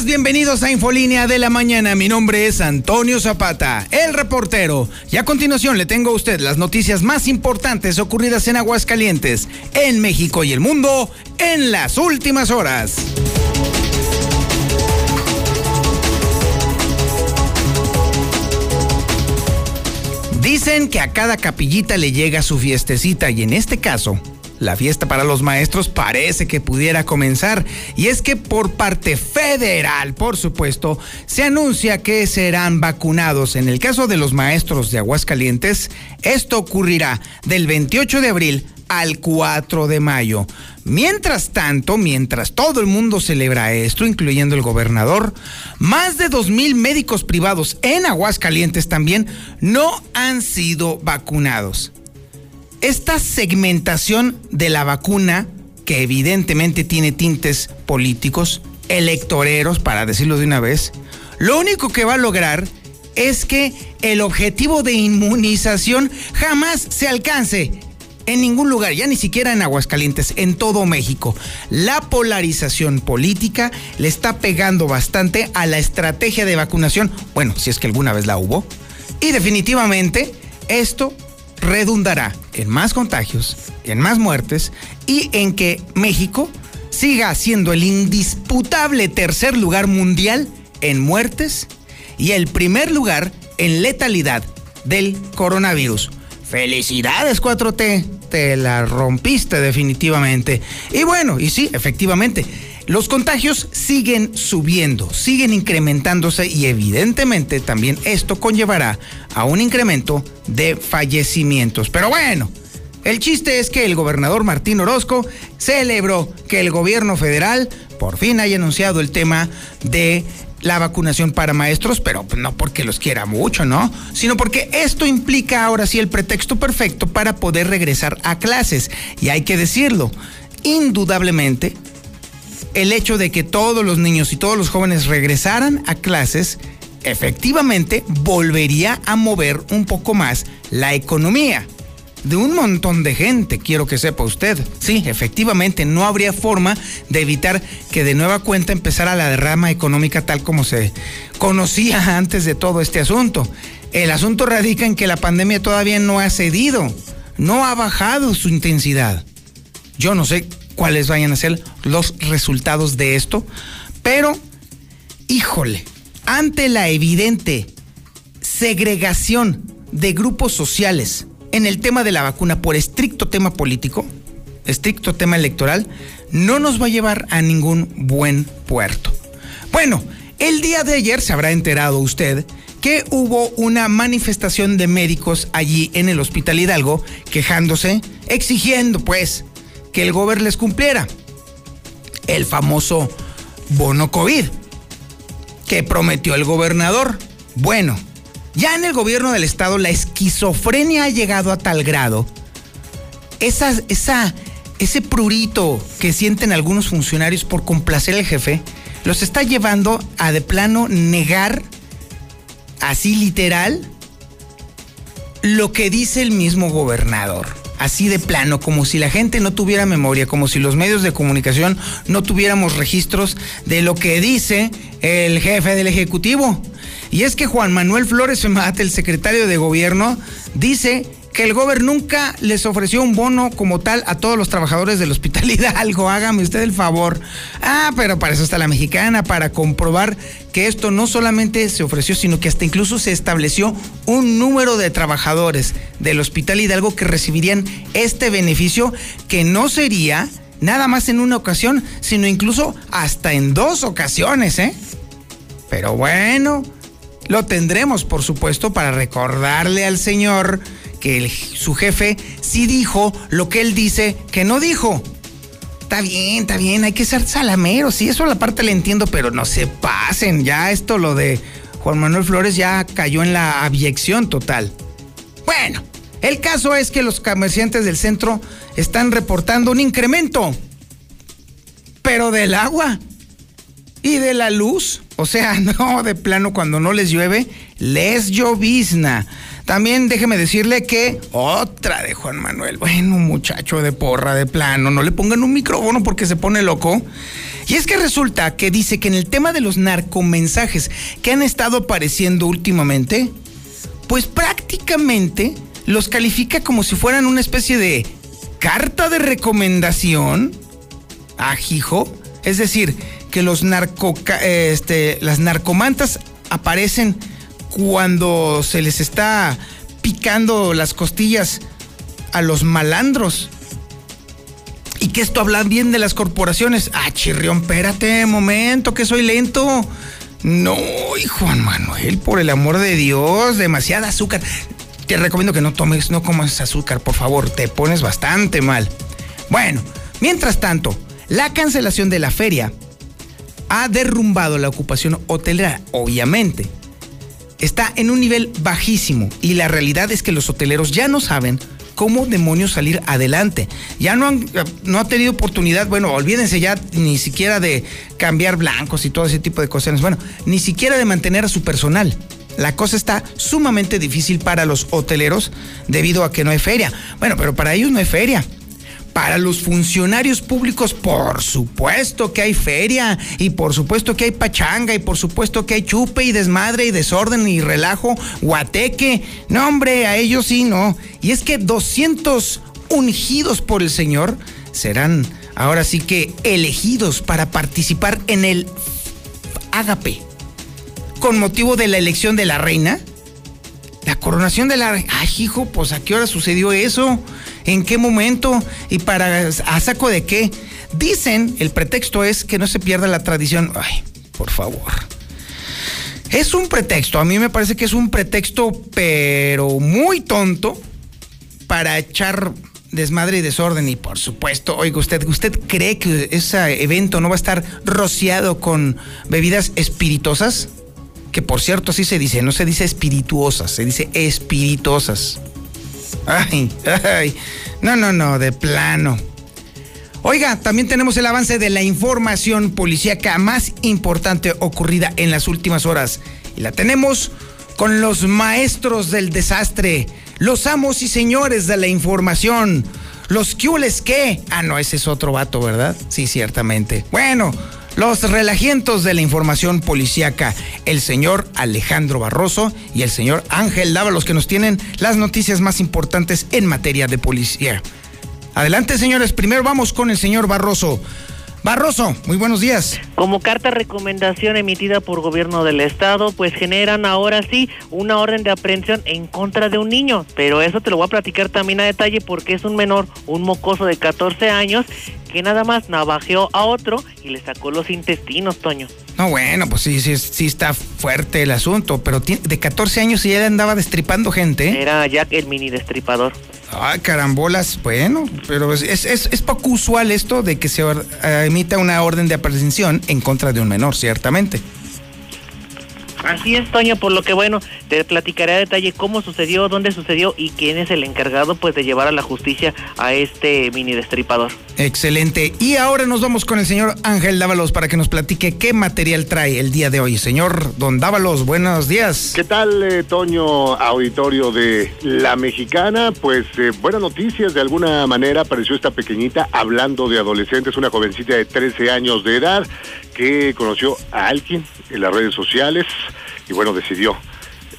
Bienvenidos a Infolínea de la Mañana. Mi nombre es Antonio Zapata, el reportero. Y a continuación le tengo a usted las noticias más importantes ocurridas en Aguascalientes, en México y el mundo en las últimas horas. Dicen que a cada capillita le llega su fiestecita y en este caso la fiesta para los maestros parece que pudiera comenzar. Y es que por parte federal, por supuesto, se anuncia que serán vacunados. En el caso de los maestros de Aguascalientes, esto ocurrirá del 28 de abril al 4 de mayo. Mientras tanto, mientras todo el mundo celebra esto, incluyendo el gobernador, más de 2.000 médicos privados en Aguascalientes también no han sido vacunados esta segmentación de la vacuna, que evidentemente tiene tintes políticos, electoreros, para decirlo de una vez, lo único que va a lograr es que el objetivo de inmunización jamás se alcance en ningún lugar, ya ni siquiera en Aguascalientes, en todo México. La polarización política le está pegando bastante a la estrategia de vacunación, bueno, si es que alguna vez la hubo, y definitivamente esto redundará en más contagios, en más muertes y en que México siga siendo el indisputable tercer lugar mundial en muertes y el primer lugar en letalidad del coronavirus. Felicidades 4T, te la rompiste definitivamente. Y bueno, y sí, efectivamente, los contagios siguen subiendo, siguen incrementándose y evidentemente también esto conllevará a un incremento de fallecimientos. Pero bueno, el chiste es que el gobernador Martín Orozco celebró que el gobierno federal por fin haya anunciado el tema de la vacunación para maestros, pero no porque los quiera mucho, ¿no? Sino porque esto implica ahora sí el pretexto perfecto para poder regresar a clases. Y hay que decirlo, indudablemente el hecho de que todos los niños y todos los jóvenes regresaran a clases, efectivamente volvería a mover un poco más la economía de un montón de gente, quiero que sepa usted. Sí, efectivamente, no habría forma de evitar que de nueva cuenta empezara la derrama económica tal como se conocía antes de todo este asunto. El asunto radica en que la pandemia todavía no ha cedido, no ha bajado su intensidad. Yo no sé cuáles vayan a ser los resultados de esto, pero, híjole, ante la evidente segregación de grupos sociales en el tema de la vacuna por estricto tema político, estricto tema electoral, no nos va a llevar a ningún buen puerto. Bueno, el día de ayer se habrá enterado usted que hubo una manifestación de médicos allí en el Hospital Hidalgo quejándose, exigiendo pues que el gobierno les cumpliera. El famoso bono COVID que prometió el gobernador. Bueno, ya en el gobierno del estado la esquizofrenia ha llegado a tal grado. Esa, esa, ese prurito que sienten algunos funcionarios por complacer al jefe los está llevando a de plano negar, así literal, lo que dice el mismo gobernador así de plano, como si la gente no tuviera memoria, como si los medios de comunicación no tuviéramos registros de lo que dice el jefe del Ejecutivo. Y es que Juan Manuel Flores el secretario de Gobierno, dice que el gobierno nunca les ofreció un bono como tal a todos los trabajadores del Hospital Hidalgo. Hágame usted el favor. Ah, pero para eso está la mexicana, para comprobar que esto no solamente se ofreció, sino que hasta incluso se estableció un número de trabajadores del Hospital Hidalgo que recibirían este beneficio que no sería nada más en una ocasión, sino incluso hasta en dos ocasiones, ¿eh? Pero bueno, lo tendremos, por supuesto, para recordarle al señor que su jefe sí dijo lo que él dice que no dijo. Está bien, está bien, hay que ser salameros, sí, eso la parte le entiendo, pero no se pasen, ya esto lo de Juan Manuel Flores ya cayó en la abyección total. Bueno, el caso es que los comerciantes del centro están reportando un incremento, pero del agua y de la luz. O sea, no, de plano, cuando no les llueve, les llovizna. También déjeme decirle que otra de Juan Manuel, bueno, muchacho de porra de plano, no le pongan un micrófono porque se pone loco. Y es que resulta que dice que en el tema de los narcomensajes que han estado apareciendo últimamente, pues prácticamente los califica como si fueran una especie de carta de recomendación ajijo. Es decir, que los narco, este, las narcomantas aparecen cuando se les está picando las costillas a los malandros. Y que esto habla bien de las corporaciones. Ah, chirrión, espérate, momento, que soy lento. No, Juan Manuel, por el amor de Dios, demasiada azúcar. Te recomiendo que no tomes, no comas azúcar, por favor, te pones bastante mal. Bueno, mientras tanto, la cancelación de la feria ha derrumbado la ocupación hotelera, obviamente está en un nivel bajísimo y la realidad es que los hoteleros ya no saben cómo demonios salir adelante. Ya no han, no tenido oportunidad, bueno, olvídense ya ni siquiera de cambiar blancos y todo ese tipo de cosas. Bueno, ni siquiera de mantener a su personal. La cosa está sumamente difícil para los hoteleros debido a que no hay feria. Bueno, pero para ellos no hay feria. Para los funcionarios públicos, por supuesto que hay feria, y por supuesto que hay pachanga, y por supuesto que hay chupe y desmadre y desorden y relajo, guateque. No, hombre, a ellos sí, no. Y es que 200 ungidos por el Señor serán ahora sí que elegidos para participar en el ágape. Con motivo de la elección de la reina, la coronación de la reina. Ay, hijo, pues a qué hora sucedió eso. ¿En qué momento? ¿Y para a saco de qué? Dicen, el pretexto es que no se pierda la tradición. Ay, por favor. Es un pretexto, a mí me parece que es un pretexto, pero muy tonto, para echar desmadre y desorden. Y por supuesto, oiga usted, ¿usted cree que ese evento no va a estar rociado con bebidas espirituosas? Que por cierto así se dice, no se dice espirituosas, se dice espirituosas. Ay, ay. No, no, no, de plano. Oiga, también tenemos el avance de la información policíaca más importante ocurrida en las últimas horas. Y la tenemos con los maestros del desastre, los amos y señores de la información, los les que. Ah, no, ese es otro vato, ¿verdad? Sí, ciertamente. Bueno, los relajientos de la información policíaca, el señor Alejandro Barroso y el señor Ángel Dávalos, que nos tienen las noticias más importantes en materia de policía. Adelante, señores. Primero vamos con el señor Barroso. Barroso, muy buenos días. Como carta recomendación emitida por gobierno del estado, pues generan ahora sí una orden de aprehensión en contra de un niño, pero eso te lo voy a platicar también a detalle porque es un menor, un mocoso de 14 años que nada más navajeó a otro y le sacó los intestinos, Toño. No, bueno, pues sí, sí, sí está fuerte el asunto, pero de 14 años y ya andaba destripando gente. Era Jack el mini destripador. Ay, carambolas, bueno, pero es, es, es poco usual esto de que se eh, emita una orden de aprehensión en contra de un menor, ciertamente. Así es, Toño, por lo que bueno, te platicaré a detalle cómo sucedió, dónde sucedió y quién es el encargado pues de llevar a la justicia a este mini destripador. Excelente. Y ahora nos vamos con el señor Ángel Dávalos para que nos platique qué material trae el día de hoy. Señor Don Dávalos, buenos días. ¿Qué tal, eh, Toño, auditorio de La Mexicana? Pues eh, buenas noticias, de alguna manera apareció esta pequeñita hablando de adolescentes, una jovencita de 13 años de edad que conoció a alguien en las redes sociales y bueno, decidió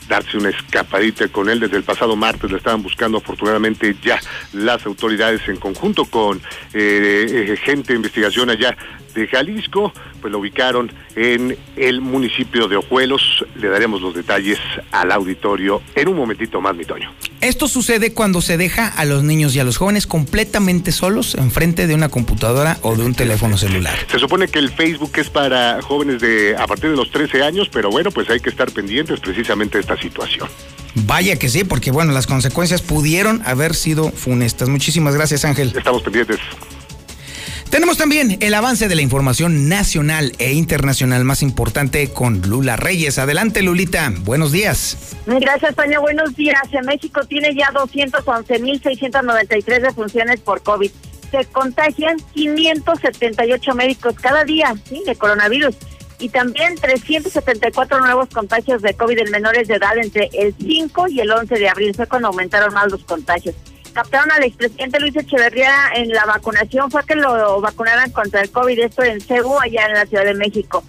darse una escapadita con él desde el pasado martes. La estaban buscando afortunadamente ya las autoridades en conjunto con eh, eh, gente de investigación allá de Jalisco, pues lo ubicaron en el municipio de Ojuelos. Le daremos los detalles al auditorio en un momentito más, mi Toño. Esto sucede cuando se deja a los niños y a los jóvenes completamente solos enfrente de una computadora o de un teléfono celular. Se supone que el Facebook es para jóvenes de a partir de los 13 años, pero bueno, pues hay que estar pendientes precisamente de esta situación. Vaya que sí, porque bueno, las consecuencias pudieron haber sido funestas. Muchísimas gracias, Ángel. Estamos pendientes. Tenemos también el avance de la información nacional e internacional más importante con Lula Reyes. Adelante, Lulita. Buenos días. Gracias, Toño. Buenos días. México tiene ya 211.693 defunciones por COVID. Se contagian 578 médicos cada día de coronavirus y también 374 nuevos contagios de COVID en menores de edad entre el 5 y el 11 de abril. Fue cuando aumentaron más los contagios captaron al expresidente Luis Echeverría en la vacunación fue que lo vacunaran contra el COVID, esto en Cebu, allá en la Ciudad de México.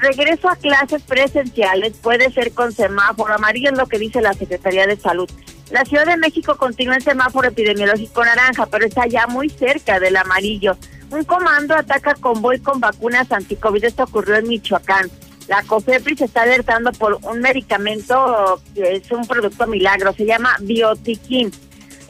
Regreso a clases presenciales puede ser con semáforo amarillo, es lo que dice la Secretaría de Salud. La Ciudad de México continúa en semáforo epidemiológico naranja, pero está ya muy cerca del amarillo. Un comando ataca convoy con vacunas anticovid. Esto ocurrió en Michoacán. La COFEPRIS está alertando por un medicamento que es un producto milagro, se llama Biotiquín.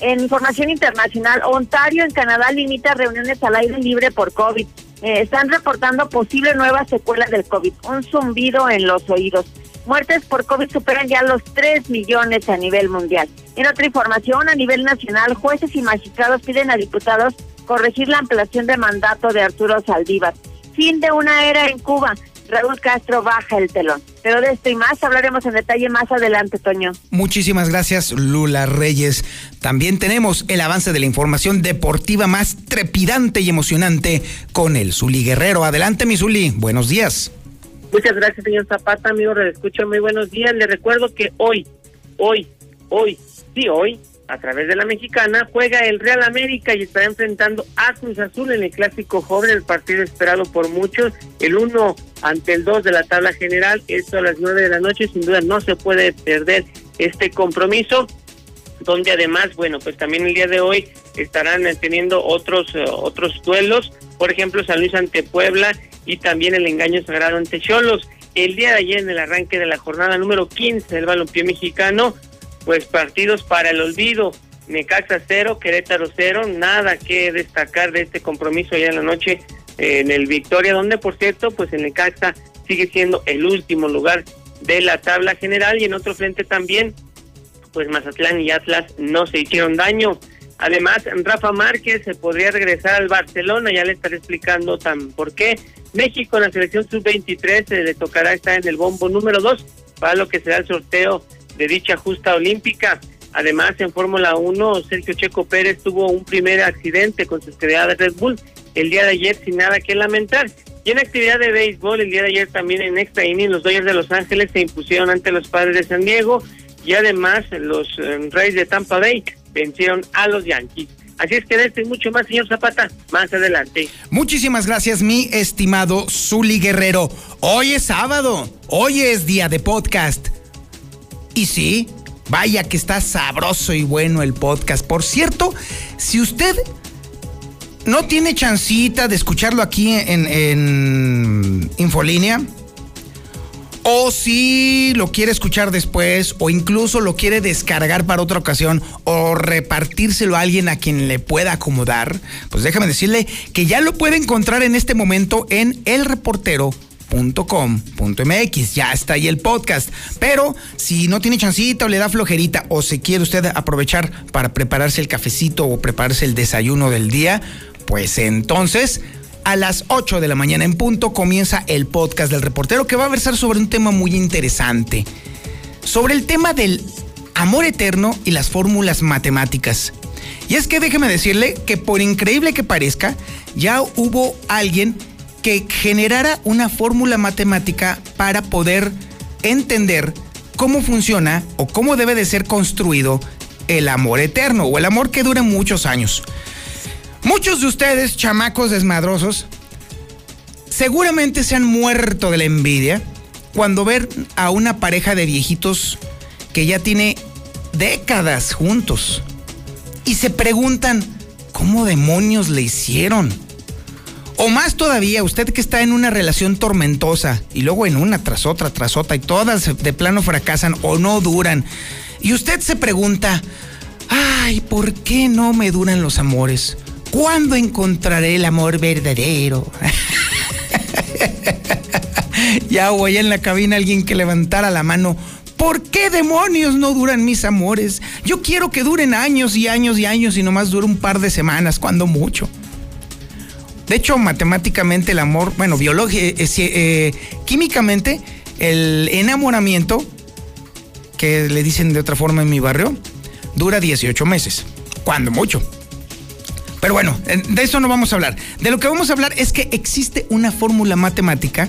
En información internacional, Ontario en Canadá limita reuniones al aire libre por COVID. Eh, están reportando posibles nuevas secuelas del COVID, un zumbido en los oídos. Muertes por COVID superan ya los 3 millones a nivel mundial. En otra información, a nivel nacional, jueces y magistrados piden a diputados corregir la ampliación de mandato de Arturo Saldívar. Fin de una era en Cuba. Raúl Castro baja el telón. Pero de esto y más hablaremos en detalle más adelante, Toño. Muchísimas gracias, Lula Reyes. También tenemos el avance de la información deportiva más trepidante y emocionante con el Zuli Guerrero. Adelante, mi Zuli. Buenos días. Muchas gracias, señor Zapata, amigo. Escucho muy buenos días. Le recuerdo que hoy, hoy, hoy, sí, hoy, a través de la mexicana, juega el Real América y estará enfrentando a Cruz Azul en el clásico joven, el partido esperado por muchos, el uno ante el dos de la tabla general, esto a las nueve de la noche, sin duda no se puede perder este compromiso, donde además, bueno, pues también el día de hoy estarán teniendo otros, eh, otros duelos, por ejemplo, San Luis ante Puebla y también el engaño sagrado ante Cholos. El día de ayer, en el arranque de la jornada número 15 del balompié mexicano, pues partidos para el olvido. Necaxa cero, Querétaro cero, nada que destacar de este compromiso ya en la noche eh, en el Victoria, donde por cierto, pues el Necaxa sigue siendo el último lugar de la tabla general y en otro frente también, pues Mazatlán y Atlas no se hicieron daño. Además, Rafa Márquez se podría regresar al Barcelona, ya le estaré explicando tan por qué. México en la selección sub-23 le tocará estar en el bombo número 2 para lo que será el sorteo de dicha justa olímpica. Además, en Fórmula 1, Sergio Checo Pérez tuvo un primer accidente con su estrella de Red Bull el día de ayer sin nada que lamentar. Y en actividad de béisbol, el día de ayer también en extra inning, los Dodgers de Los Ángeles se impusieron ante los Padres de San Diego y además los eh, Reyes de Tampa Bay vencieron a los Yankees. Así es que de esto y mucho más, señor Zapata, más adelante. Muchísimas gracias, mi estimado Zuli Guerrero. Hoy es sábado, hoy es día de podcast. Y sí, vaya que está sabroso y bueno el podcast. Por cierto, si usted no tiene chancita de escucharlo aquí en, en Infolínea, o si lo quiere escuchar después, o incluso lo quiere descargar para otra ocasión, o repartírselo a alguien a quien le pueda acomodar, pues déjame decirle que ya lo puede encontrar en este momento en El Reportero .com.mx. Ya está ahí el podcast. Pero si no tiene chancita o le da flojerita o se quiere usted aprovechar para prepararse el cafecito o prepararse el desayuno del día, pues entonces a las 8 de la mañana en punto comienza el podcast del reportero que va a versar sobre un tema muy interesante. Sobre el tema del amor eterno y las fórmulas matemáticas. Y es que déjeme decirle que por increíble que parezca, ya hubo alguien que generara una fórmula matemática para poder entender cómo funciona o cómo debe de ser construido el amor eterno o el amor que dure muchos años. Muchos de ustedes, chamacos desmadrosos, seguramente se han muerto de la envidia cuando ven a una pareja de viejitos que ya tiene décadas juntos y se preguntan, ¿cómo demonios le hicieron? O más todavía, usted que está en una relación tormentosa y luego en una tras otra, tras otra y todas de plano fracasan o no duran. Y usted se pregunta, ay, ¿por qué no me duran los amores? ¿Cuándo encontraré el amor verdadero? ya o allá en la cabina alguien que levantara la mano ¿Por qué demonios no duran mis amores? Yo quiero que duren años y años y años y nomás dure un par de semanas, cuando mucho. De hecho, matemáticamente el amor, bueno, biológicamente, eh, eh, químicamente, el enamoramiento, que le dicen de otra forma en mi barrio, dura 18 meses, cuando mucho. Pero bueno, de eso no vamos a hablar. De lo que vamos a hablar es que existe una fórmula matemática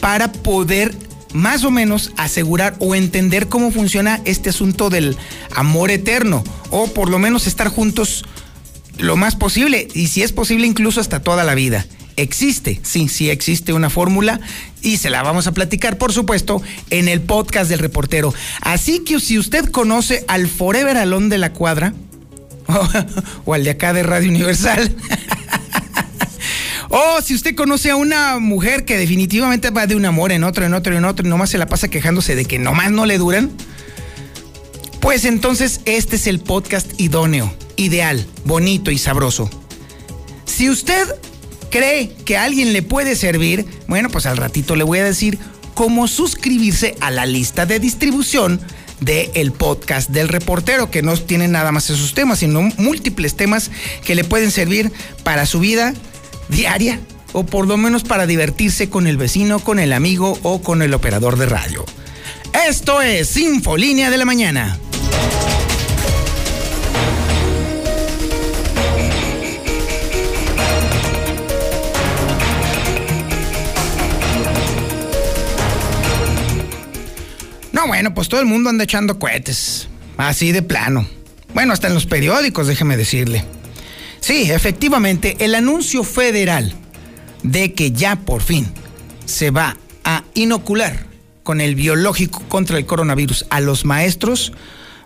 para poder más o menos asegurar o entender cómo funciona este asunto del amor eterno o por lo menos estar juntos lo más posible y si es posible incluso hasta toda la vida. Existe, sí, sí existe una fórmula y se la vamos a platicar, por supuesto, en el podcast del reportero. Así que si usted conoce al Forever Alón de la Cuadra o al de acá de Radio Universal, O si usted conoce a una mujer que definitivamente va de un amor en otro, en otro, en otro, y nomás se la pasa quejándose de que nomás no le duran, pues entonces este es el podcast idóneo, ideal, bonito y sabroso. Si usted cree que a alguien le puede servir, bueno, pues al ratito le voy a decir cómo suscribirse a la lista de distribución del el podcast del reportero, que no tiene nada más esos temas, sino múltiples temas que le pueden servir para su vida diaria o por lo menos para divertirse con el vecino, con el amigo o con el operador de radio. Esto es Infolínea de la Mañana. No, bueno, pues todo el mundo anda echando cohetes. Así de plano. Bueno, hasta en los periódicos, déjeme decirle. Sí, efectivamente, el anuncio federal de que ya por fin se va a inocular con el biológico contra el coronavirus a los maestros,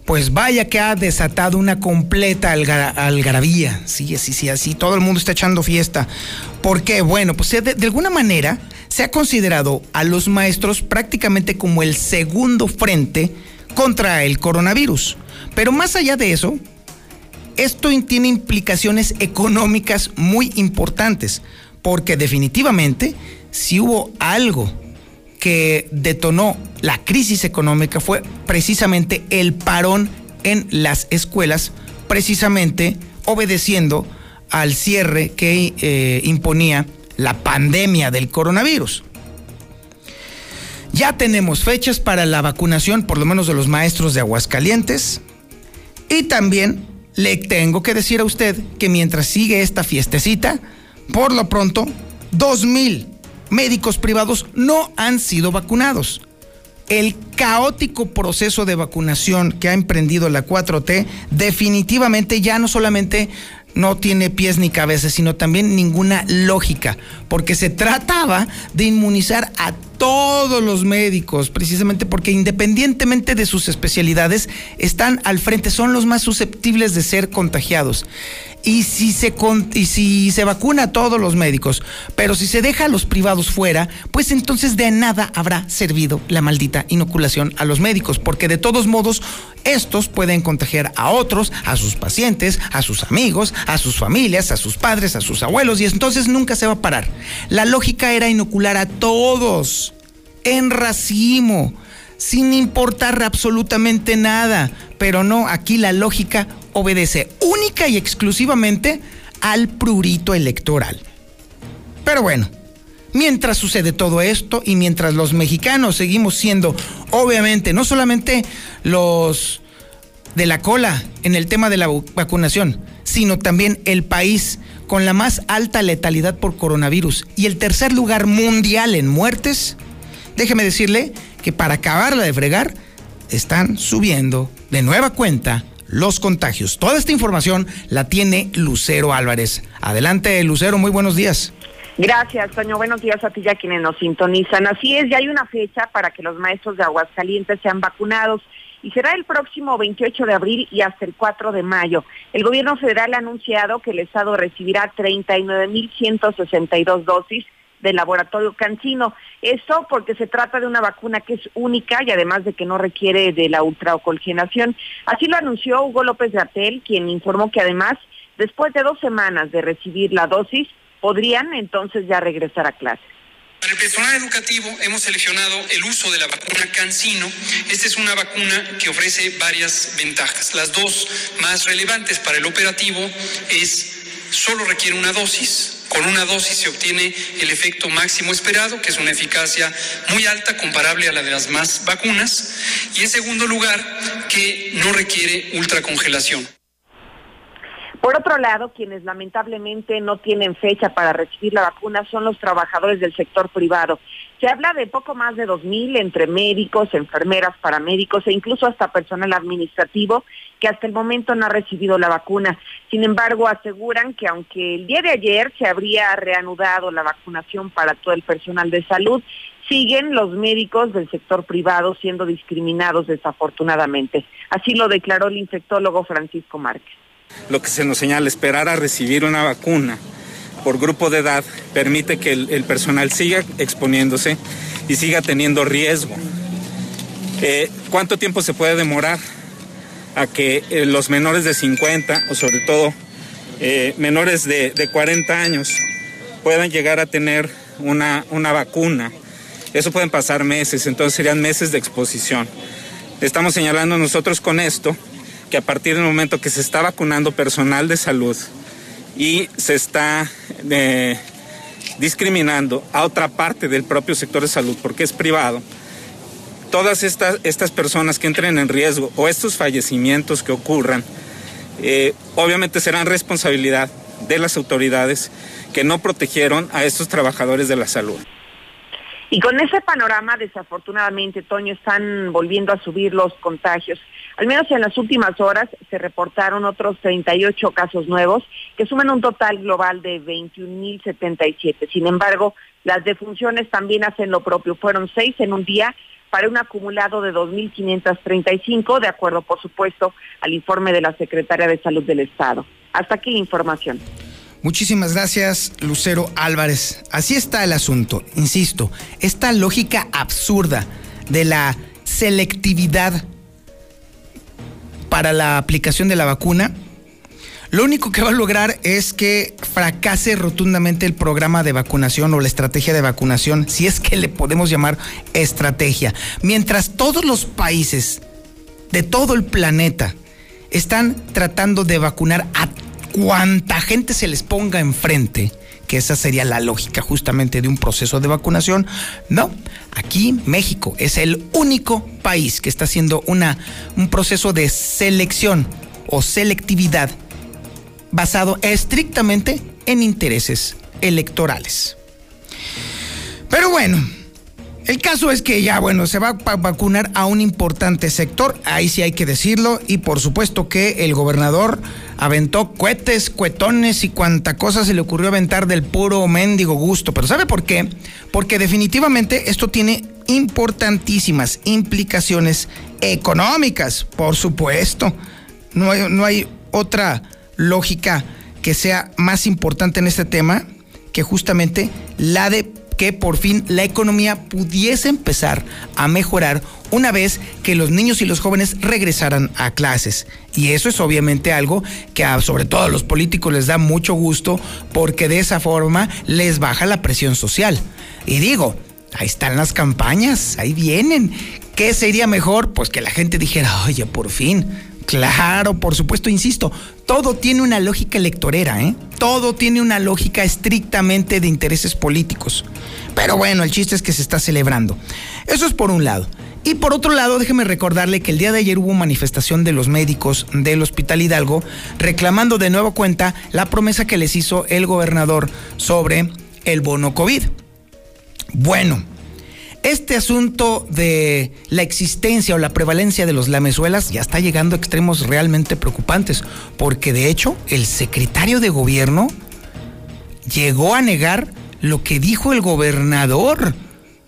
pues vaya que ha desatado una completa algarabía. Sí, sí, sí, así todo el mundo está echando fiesta. ¿Por qué? Bueno, pues de, de alguna manera se ha considerado a los maestros prácticamente como el segundo frente contra el coronavirus. Pero más allá de eso, esto tiene implicaciones económicas muy importantes, porque definitivamente si hubo algo que detonó la crisis económica fue precisamente el parón en las escuelas, precisamente obedeciendo al cierre que eh, imponía la pandemia del coronavirus. Ya tenemos fechas para la vacunación, por lo menos de los maestros de Aguascalientes, y también le tengo que decir a usted que mientras sigue esta fiestecita, por lo pronto, dos mil médicos privados no han sido vacunados. El caótico proceso de vacunación que ha emprendido la 4T definitivamente ya no solamente no tiene pies ni cabeza, sino también ninguna lógica, porque se trataba de inmunizar a todos los médicos, precisamente porque independientemente de sus especialidades, están al frente, son los más susceptibles de ser contagiados. Y si se, y si se vacuna a todos los médicos, pero si se deja a los privados fuera, pues entonces de nada habrá servido la maldita inoculación a los médicos, porque de todos modos estos pueden contagiar a otros, a sus pacientes, a sus amigos, a sus familias, a sus padres, a sus abuelos, y entonces nunca se va a parar. La lógica era inocular a todos en racimo, sin importar absolutamente nada. Pero no, aquí la lógica obedece única y exclusivamente al prurito electoral. Pero bueno, mientras sucede todo esto y mientras los mexicanos seguimos siendo, obviamente, no solamente los de la cola en el tema de la vacunación, sino también el país con la más alta letalidad por coronavirus y el tercer lugar mundial en muertes, déjeme decirle que para acabarla de fregar, están subiendo de nueva cuenta los contagios. Toda esta información la tiene Lucero Álvarez. Adelante, Lucero, muy buenos días. Gracias, Toño. Buenos días a ti y a quienes nos sintonizan. Así es, ya hay una fecha para que los maestros de Aguascalientes sean vacunados y será el próximo 28 de abril y hasta el 4 de mayo. El gobierno federal ha anunciado que el Estado recibirá 39.162 dosis del laboratorio Cancino. Esto porque se trata de una vacuna que es única y además de que no requiere de la ultraocolgenación. Así lo anunció Hugo López de Atel, quien informó que además, después de dos semanas de recibir la dosis, podrían entonces ya regresar a clase. Para el personal educativo hemos seleccionado el uso de la vacuna CanSino. Esta es una vacuna que ofrece varias ventajas. Las dos más relevantes para el operativo es solo requiere una dosis, con una dosis se obtiene el efecto máximo esperado, que es una eficacia muy alta, comparable a la de las más vacunas. Y en segundo lugar, que no requiere ultracongelación. Por otro lado, quienes lamentablemente no tienen fecha para recibir la vacuna son los trabajadores del sector privado. Se habla de poco más de 2.000 entre médicos, enfermeras, paramédicos e incluso hasta personal administrativo hasta el momento no ha recibido la vacuna. Sin embargo, aseguran que aunque el día de ayer se habría reanudado la vacunación para todo el personal de salud, siguen los médicos del sector privado siendo discriminados desafortunadamente. Así lo declaró el infectólogo Francisco Márquez. Lo que se nos señala esperar a recibir una vacuna por grupo de edad permite que el, personal siga exponiéndose y siga teniendo riesgo. Eh, ¿Cuánto tiempo se puede demorar a que eh, los menores de 50 o sobre todo eh, menores de, 40 años puedan llegar a tener una, una vacuna. Eso pueden pasar meses, entonces serían meses de exposición. Estamos señalando nosotros con esto que a partir del momento que se está vacunando personal de salud y se está eh, discriminando a otra parte del propio sector de salud porque es privado, todas estas, estas personas que entren en riesgo o estos fallecimientos que ocurran, eh, obviamente serán responsabilidad de las autoridades que no protegieron a estos trabajadores de la salud. Y con ese panorama, desafortunadamente, Toño, están volviendo a subir los contagios. Al menos en las últimas horas se reportaron otros 38 casos nuevos, que suman un total global de 21.077. Sin embargo, las defunciones también hacen lo propio. Fueron seis en un día para un acumulado de 2.535, de acuerdo, por supuesto, al informe de la Secretaria de Salud del Estado. Hasta aquí información. Muchísimas gracias, Lucero Álvarez. Así está el asunto. Insisto, esta lógica absurda de la selectividad para la aplicación de la vacuna lo único que va a lograr es que fracase rotundamente el programa de vacunación o la estrategia de vacunación, si es que le podemos llamar estrategia. Mientras todos los países de todo el planeta están tratando de vacunar a cuanta gente se les ponga enfrente, que esa sería la lógica justamente de un proceso de vacunación. No, aquí México es el único país que está haciendo una, un proceso de selección o selectividad basado estrictamente en intereses electorales. Pero bueno, el caso es que ya, bueno, se va a vacunar a un importante sector, ahí sí hay que decirlo, y por supuesto que el gobernador aventó cohetes, cuetones y cuanta cosa se le ocurrió aventar del puro mendigo gusto. Pero ¿sabe por qué? Porque definitivamente esto tiene importantísimas implicaciones económicas, por supuesto. No no hay otra lógica que sea más importante en este tema que justamente la de que por fin la economía pudiese empezar a mejorar una vez que los niños y los jóvenes regresaran a clases. Y eso es obviamente algo que sobre todo a los políticos les da mucho gusto porque de esa forma les baja la presión social. Y digo, ahí están las campañas, ahí vienen. ¿Qué sería mejor? Pues que la gente dijera, oye, por fin, Claro, por supuesto, insisto, todo tiene una lógica electorera, ¿eh? Todo tiene una lógica estrictamente de intereses políticos. Pero bueno, el chiste es que se está celebrando. Eso es por un lado. Y por otro lado, déjeme recordarle que el día de ayer hubo manifestación de los médicos del Hospital Hidalgo reclamando de nuevo cuenta la promesa que les hizo el gobernador sobre el bono COVID. Bueno, este asunto de la existencia o la prevalencia de los lamezuelas ya está llegando a extremos realmente preocupantes, porque de hecho el secretario de gobierno llegó a negar lo que dijo el gobernador,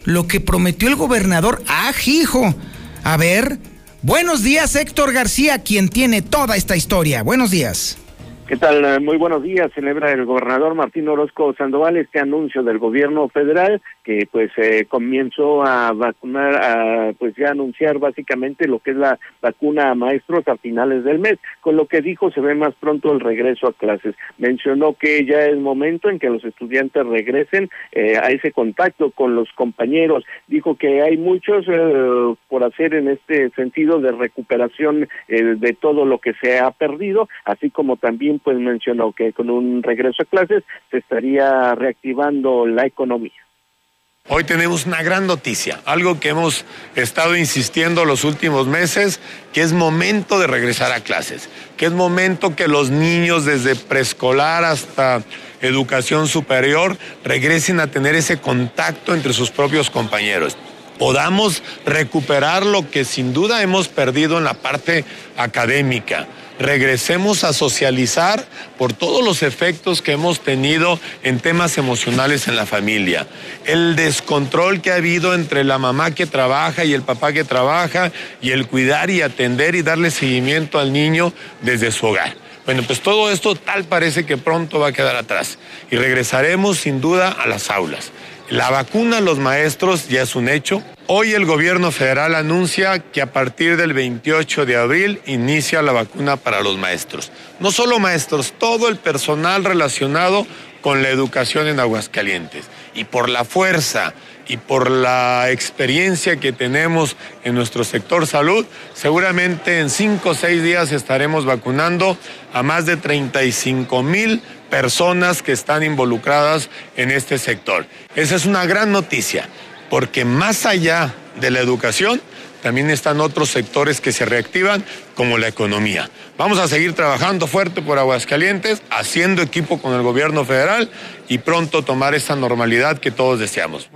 lo que prometió el gobernador. ¡Ah, hijo! A ver, buenos días Héctor García, quien tiene toda esta historia. Buenos días. ¿Qué tal? Muy buenos días. Celebra el gobernador Martín Orozco Sandoval este anuncio del gobierno federal que pues eh, comenzó a vacunar, a, pues ya anunciar básicamente lo que es la vacuna a maestros a finales del mes. Con lo que dijo se ve más pronto el regreso a clases. Mencionó que ya es momento en que los estudiantes regresen eh, a ese contacto con los compañeros. Dijo que hay muchos eh, por hacer en este sentido de recuperación eh, de todo lo que se ha perdido, así como también pues mencionó que con un regreso a clases se estaría reactivando la economía. Hoy tenemos una gran noticia, algo que hemos estado insistiendo los últimos meses, que es momento de regresar a clases, que es momento que los niños desde preescolar hasta educación superior regresen a tener ese contacto entre sus propios compañeros. Podamos recuperar lo que sin duda hemos perdido en la parte académica regresemos a socializar por todos los efectos que hemos tenido en temas emocionales en la familia. El descontrol que ha habido entre la mamá que trabaja y el papá que trabaja y el cuidar y atender y darle seguimiento al niño desde su hogar. Bueno, pues todo esto tal parece que pronto va a quedar atrás y regresaremos sin duda a las aulas. La vacuna a los maestros ya es un hecho. Hoy el gobierno federal anuncia que a partir del 28 de abril inicia la vacuna para los maestros. No solo maestros, todo el personal relacionado con la educación en Aguascalientes. Y por la fuerza y por la experiencia que tenemos en nuestro sector salud, seguramente en cinco o seis días estaremos vacunando a más de 35 mil personas que están involucradas en este sector. Esa es una gran noticia, porque más allá de la educación, también están otros sectores que se reactivan, como la economía. Vamos a seguir trabajando fuerte por Aguascalientes, haciendo equipo con el gobierno federal y pronto tomar esa normalidad que todos deseamos.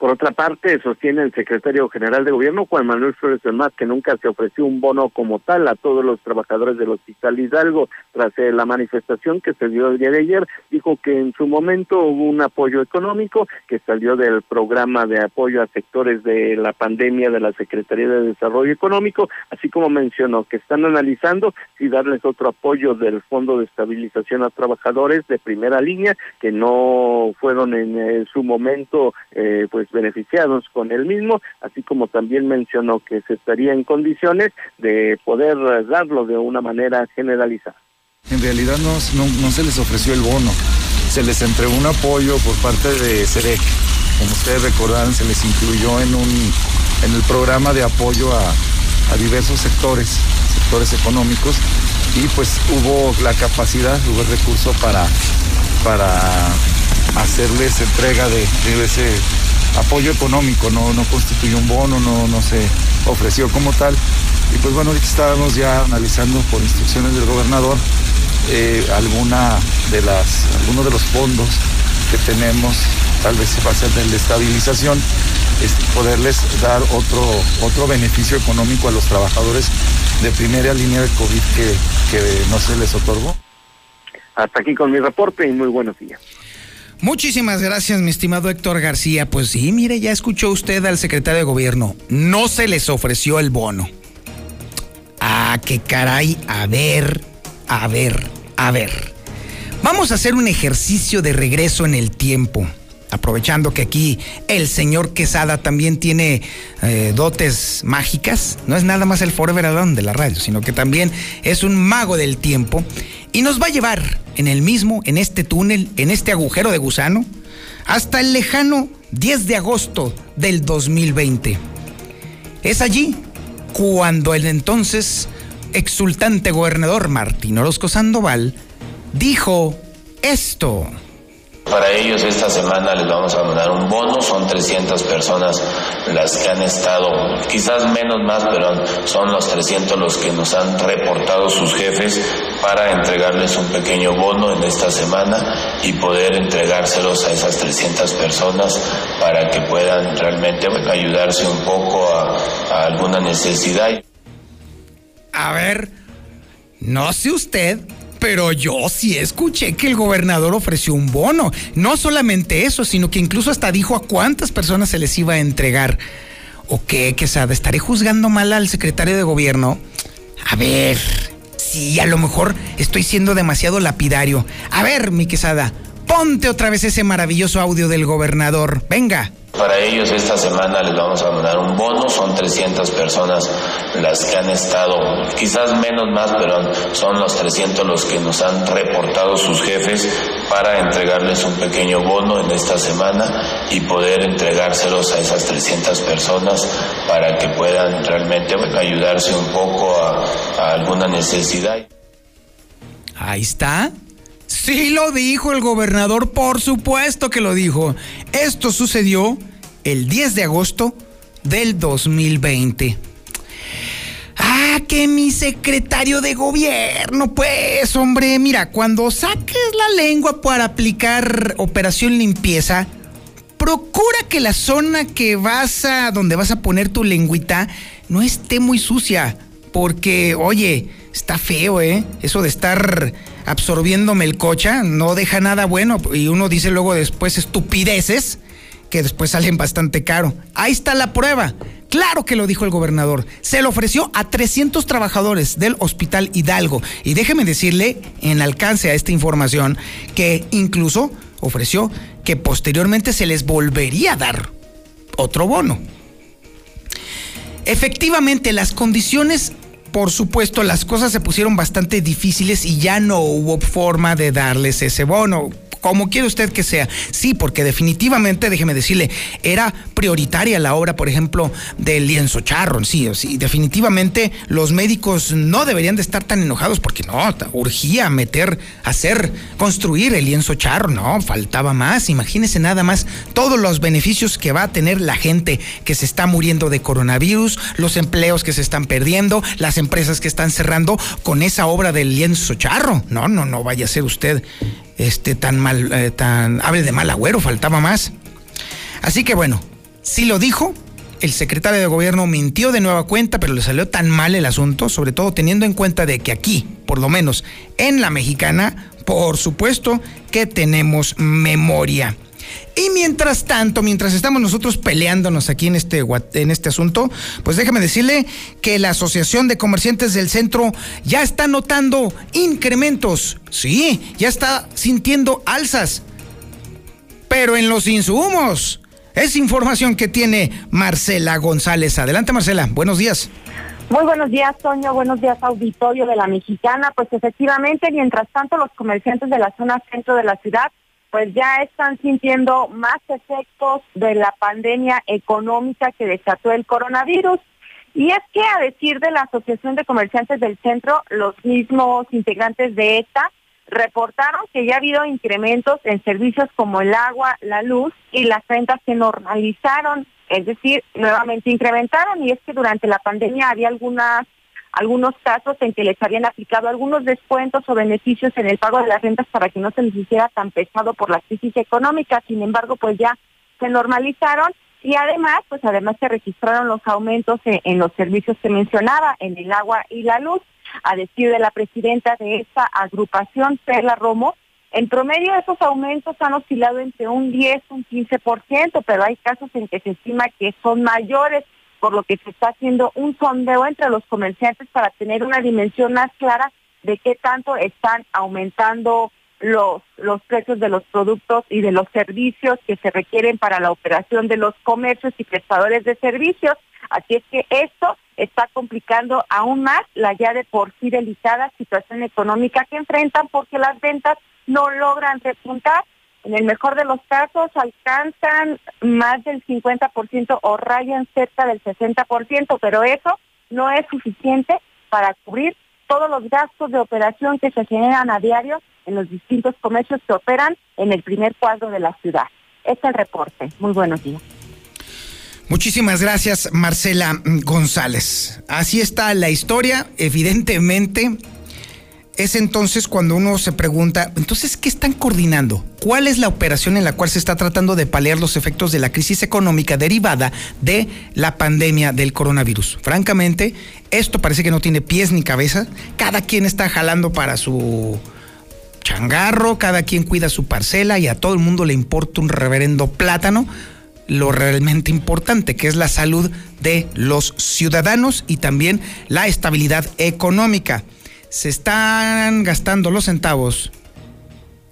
Por otra parte, sostiene el secretario general de gobierno, Juan Manuel Flores del Mar, que nunca se ofreció un bono como tal a todos los trabajadores del Hospital Hidalgo. Tras eh, la manifestación que se dio el día de ayer, dijo que en su momento hubo un apoyo económico que salió del programa de apoyo a sectores de la pandemia de la Secretaría de Desarrollo Económico, así como mencionó que están analizando si darles otro apoyo del Fondo de Estabilización a Trabajadores de primera línea, que no fueron en eh, su momento, eh, pues beneficiados con el mismo, así como también mencionó que se estaría en condiciones de poder darlo de una manera generalizada. En realidad no, se les ofreció el bono, se les entregó un apoyo por parte de CEREC. Como ustedes recordarán, se les incluyó en, un, en el programa de apoyo a, a diversos sectores, sectores económicos, y pues hubo la capacidad, hubo el recurso para, para hacerles entrega de ese apoyo económico, no, no constituyó un bono, no, no se ofreció como tal. Y pues bueno, estábamos ya analizando por instrucciones del gobernador eh, alguna de las, algunos de los fondos que tenemos, tal vez se va a hacer de estabilización, es poderles dar otro, otro beneficio económico a los trabajadores de primera línea de COVID que, que no se les otorgó. Hasta aquí con mi reporte y muy buenos días. Muchísimas gracias, mi estimado Héctor García. Pues sí, mire, ya escuchó usted al secretario de gobierno. No se les ofreció el bono. Ah, qué caray. A ver, a ver, a ver. Vamos a hacer un ejercicio de regreso en el tiempo. Aprovechando que aquí el señor Quesada también tiene eh, dotes mágicas. No es nada más el Forever Alone de la radio, sino que también es un mago del tiempo y nos va a llevar en el mismo, en este túnel, en este agujero de gusano, hasta el lejano 10 de agosto del 2020. Es allí cuando el entonces exultante gobernador Martín Orozco Sandoval dijo esto. Para ellos esta semana les vamos a mandar un bono, son 300 personas las que han estado, quizás menos más, pero son los 300 los que nos han reportado sus jefes para entregarles un pequeño bono en esta semana y poder entregárselos a esas 300 personas para que puedan realmente ayudarse un poco a, a alguna necesidad. A ver, no sé usted, pero yo sí escuché que el gobernador ofreció un bono. No solamente eso, sino que incluso hasta dijo a cuántas personas se les iba a entregar. ¿O qué, Quesada? ¿Estaré juzgando mal al secretario de gobierno? A ver, sí, a lo mejor estoy siendo demasiado lapidario. A ver, mi quesada, ponte otra vez ese maravilloso audio del gobernador. Venga. Para ellos esta semana les vamos a mandar un bono, son 300 personas las que han estado, quizás menos más, pero son los 300 los que nos han reportado sus jefes para entregarles un pequeño bono en esta semana y poder entregárselos a esas 300 personas para que puedan realmente ayudarse un poco a, a alguna necesidad. Ahí está. Sí lo dijo el gobernador, por supuesto que lo dijo. Esto sucedió el 10 de agosto del 2020. Ah, que mi secretario de gobierno, pues, hombre, mira, cuando saques la lengua para aplicar operación limpieza, procura que la zona que vas a, donde vas a poner tu lengüita, no esté muy sucia, porque, oye, está feo, ¿eh? Eso de estar absorbiendo melcocha no deja nada bueno y uno dice luego después estupideces que después salen bastante caro. Ahí está la prueba. Claro que lo dijo el gobernador. Se lo ofreció a 300 trabajadores del Hospital Hidalgo. Y déjeme decirle, en alcance a esta información, que incluso ofreció que posteriormente se les volvería a dar otro bono. Efectivamente, las condiciones por supuesto, las cosas se pusieron bastante difíciles y ya no hubo forma de darles ese bono como quiere usted que sea. Sí, porque definitivamente, déjeme decirle, era prioritaria la obra, por ejemplo, del lienzo charro. Sí, sí, definitivamente los médicos no deberían de estar tan enojados porque no, urgía meter, hacer, construir el lienzo charro. No, faltaba más. Imagínese nada más todos los beneficios que va a tener la gente que se está muriendo de coronavirus, los empleos que se están perdiendo, las empresas que están cerrando con esa obra del lienzo charro. No, no, no vaya a ser usted este, tan mal, eh, tan, hable de mal agüero, faltaba más. Así que bueno, sí lo dijo, el secretario de gobierno mintió de nueva cuenta, pero le salió tan mal el asunto, sobre todo teniendo en cuenta de que aquí, por lo menos en la mexicana, por supuesto que tenemos memoria. Y mientras tanto, mientras estamos nosotros peleándonos aquí en este, en este asunto, pues déjame decirle que la Asociación de Comerciantes del Centro ya está notando incrementos. Sí, ya está sintiendo alzas. Pero en los insumos. Es información que tiene Marcela González. Adelante, Marcela. Buenos días. Muy buenos días, Toño. Buenos días, auditorio de la Mexicana. Pues efectivamente, mientras tanto, los comerciantes de la zona centro de la ciudad pues ya están sintiendo más efectos de la pandemia económica que desató el coronavirus. Y es que a decir de la Asociación de Comerciantes del Centro, los mismos integrantes de esta reportaron que ya ha habido incrementos en servicios como el agua, la luz y las rentas se normalizaron, es decir, nuevamente incrementaron y es que durante la pandemia había algunas algunos casos en que les habían aplicado algunos descuentos o beneficios en el pago de las rentas para que no se les hiciera tan pesado por la crisis económica. Sin embargo, pues ya se normalizaron y además, pues además se registraron los aumentos en, los servicios que mencionaba, en el agua y la luz. A decir de la presidenta de esta agrupación, Perla Romo, en promedio esos aumentos han oscilado entre un 10 y un 15%, pero hay casos en que se estima que son mayores por lo que se está haciendo un sondeo entre los comerciantes para tener una dimensión más clara de qué tanto están aumentando los, los precios de los productos y de los servicios que se requieren para la operación de los comercios y prestadores de servicios. Así es que esto está complicando aún más la ya de por sí delicada situación económica que enfrentan porque las ventas no logran repuntar en el mejor de los casos alcanzan más del 50% o rayan cerca del 60%, pero eso no es suficiente para cubrir todos los gastos de operación que se generan a diario en los distintos comercios que operan en el primer cuadro de la ciudad. Este es el reporte. Muy buenos días. Muchísimas gracias, Marcela González. Así está la historia. Evidentemente, es entonces cuando uno se pregunta, entonces, ¿qué están coordinando? ¿Cuál es la operación en la cual se está tratando de paliar los efectos de la crisis económica derivada de la pandemia del coronavirus? Francamente, esto parece que no tiene pies ni cabeza. Cada quien está jalando para su changarro, cada quien cuida su parcela y a todo el mundo le importa un reverendo plátano lo realmente importante, que es la salud de los ciudadanos y también la estabilidad económica. Se están gastando los centavos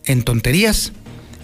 en tonterías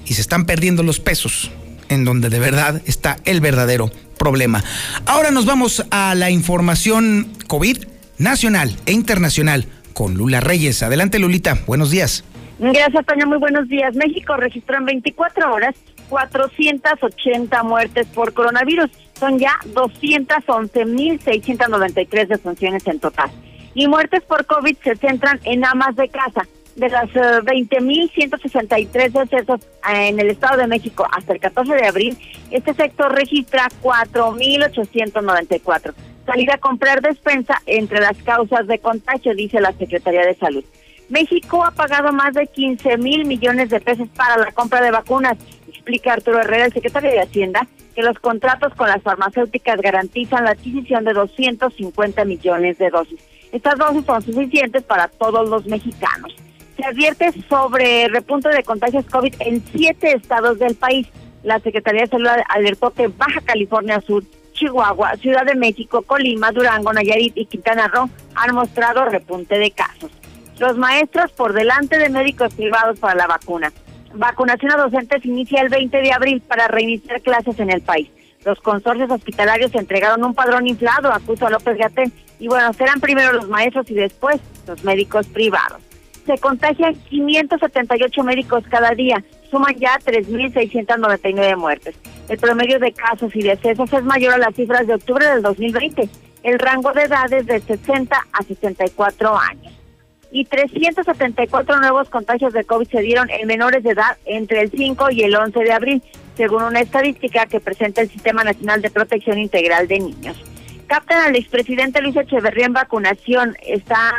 y se están perdiendo los pesos en donde de verdad está el verdadero problema. Ahora nos vamos a la información COVID nacional e internacional con Lula Reyes. Adelante Lulita, buenos días. Gracias, Toño. Muy buenos días. México registró en 24 horas 480 muertes por coronavirus. Son ya 211.693 defunciones en total. Y muertes por COVID se centran en amas de casa. De las 20.163 eh, decesos eh, en el Estado de México hasta el 14 de abril, este sector registra 4.894. Salir a comprar despensa entre las causas de contagio, dice la Secretaría de Salud. México ha pagado más de 15 mil millones de pesos para la compra de vacunas, explica Arturo Herrera, el secretario de Hacienda, que los contratos con las farmacéuticas garantizan la adquisición de 250 millones de dosis. Estas dosis son suficientes para todos los mexicanos. Se advierte sobre repunte de contagios COVID en siete estados del país. La Secretaría de Salud alertó que Baja California Sur, Chihuahua, Ciudad de México, Colima, Durango, Nayarit y Quintana Roo han mostrado repunte de casos. Los maestros por delante de médicos privados para la vacuna. Vacunación a docentes inicia el 20 de abril para reiniciar clases en el país. Los consorcios hospitalarios entregaron un padrón inflado, acuso a López Gatén. Y bueno, serán primero los maestros y después los médicos privados. Se contagian 578 médicos cada día, suman ya 3.699 muertes. El promedio de casos y decesos es mayor a las cifras de octubre del 2020. El rango de edad es de 60 a 64 años y 374 nuevos contagios de COVID se dieron en menores de edad entre el 5 y el 11 de abril, según una estadística que presenta el Sistema Nacional de Protección Integral de Niños. Captan al expresidente Luis Echeverría en vacunación, está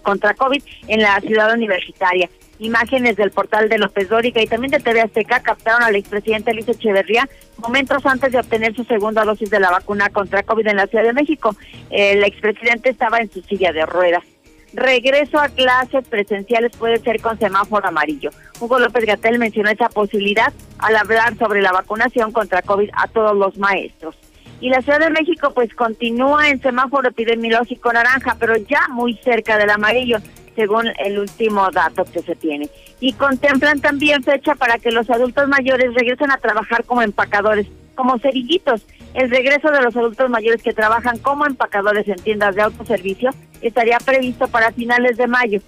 contra COVID en la ciudad universitaria. Imágenes del portal de López Dóriga y también de TV Azteca captaron al expresidente Luis Echeverría momentos antes de obtener su segunda dosis de la vacuna contra COVID en la Ciudad de México. El expresidente estaba en su silla de ruedas regreso a clases presenciales puede ser con semáforo amarillo. Hugo López Gatel mencionó esa posibilidad al hablar sobre la vacunación contra COVID a todos los maestros. Y la Ciudad de México pues continúa en semáforo epidemiológico naranja, pero ya muy cerca del amarillo, según el último dato que se tiene. Y contemplan también fecha para que los adultos mayores regresen a trabajar como empacadores, como cerillitos el regreso de los adultos mayores que trabajan como empacadores en tiendas de autoservicio estaría previsto para finales de mayo,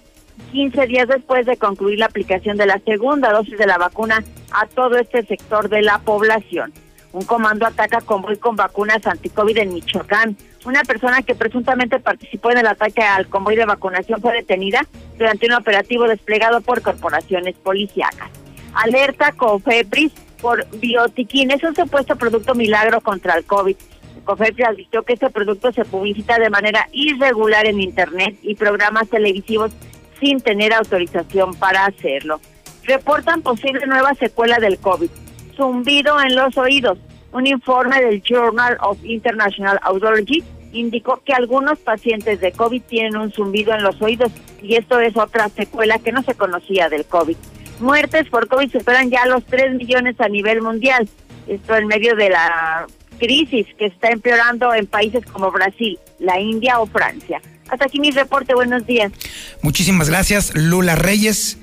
15 días después de concluir la aplicación de la segunda dosis de la vacuna a todo este sector de la población. Un comando ataca convoy con vacunas anticovid en Michoacán. Una persona que presuntamente participó en el ataque al convoy de vacunación fue detenida durante un operativo desplegado por corporaciones policíacas. Alerta COFEPRIS por biotiquín. Es un supuesto producto milagro contra el COVID. COFEPRIS advirtió que este producto se publicita de manera irregular en Internet y programas televisivos sin tener autorización para hacerlo. Reportan posible nueva secuela del COVID. Zumbido en los oídos. Un informe del Journal of International Audiology indicó que algunos pacientes de COVID tienen un zumbido en los oídos y esto es otra secuela que no se conocía del COVID muertes por COVID superan ya los 3 millones a nivel mundial. Esto en medio de la crisis que está empeorando en países como Brasil, la India o Francia. Hasta aquí mi reporte, buenos días. Muchísimas gracias, Lula Reyes.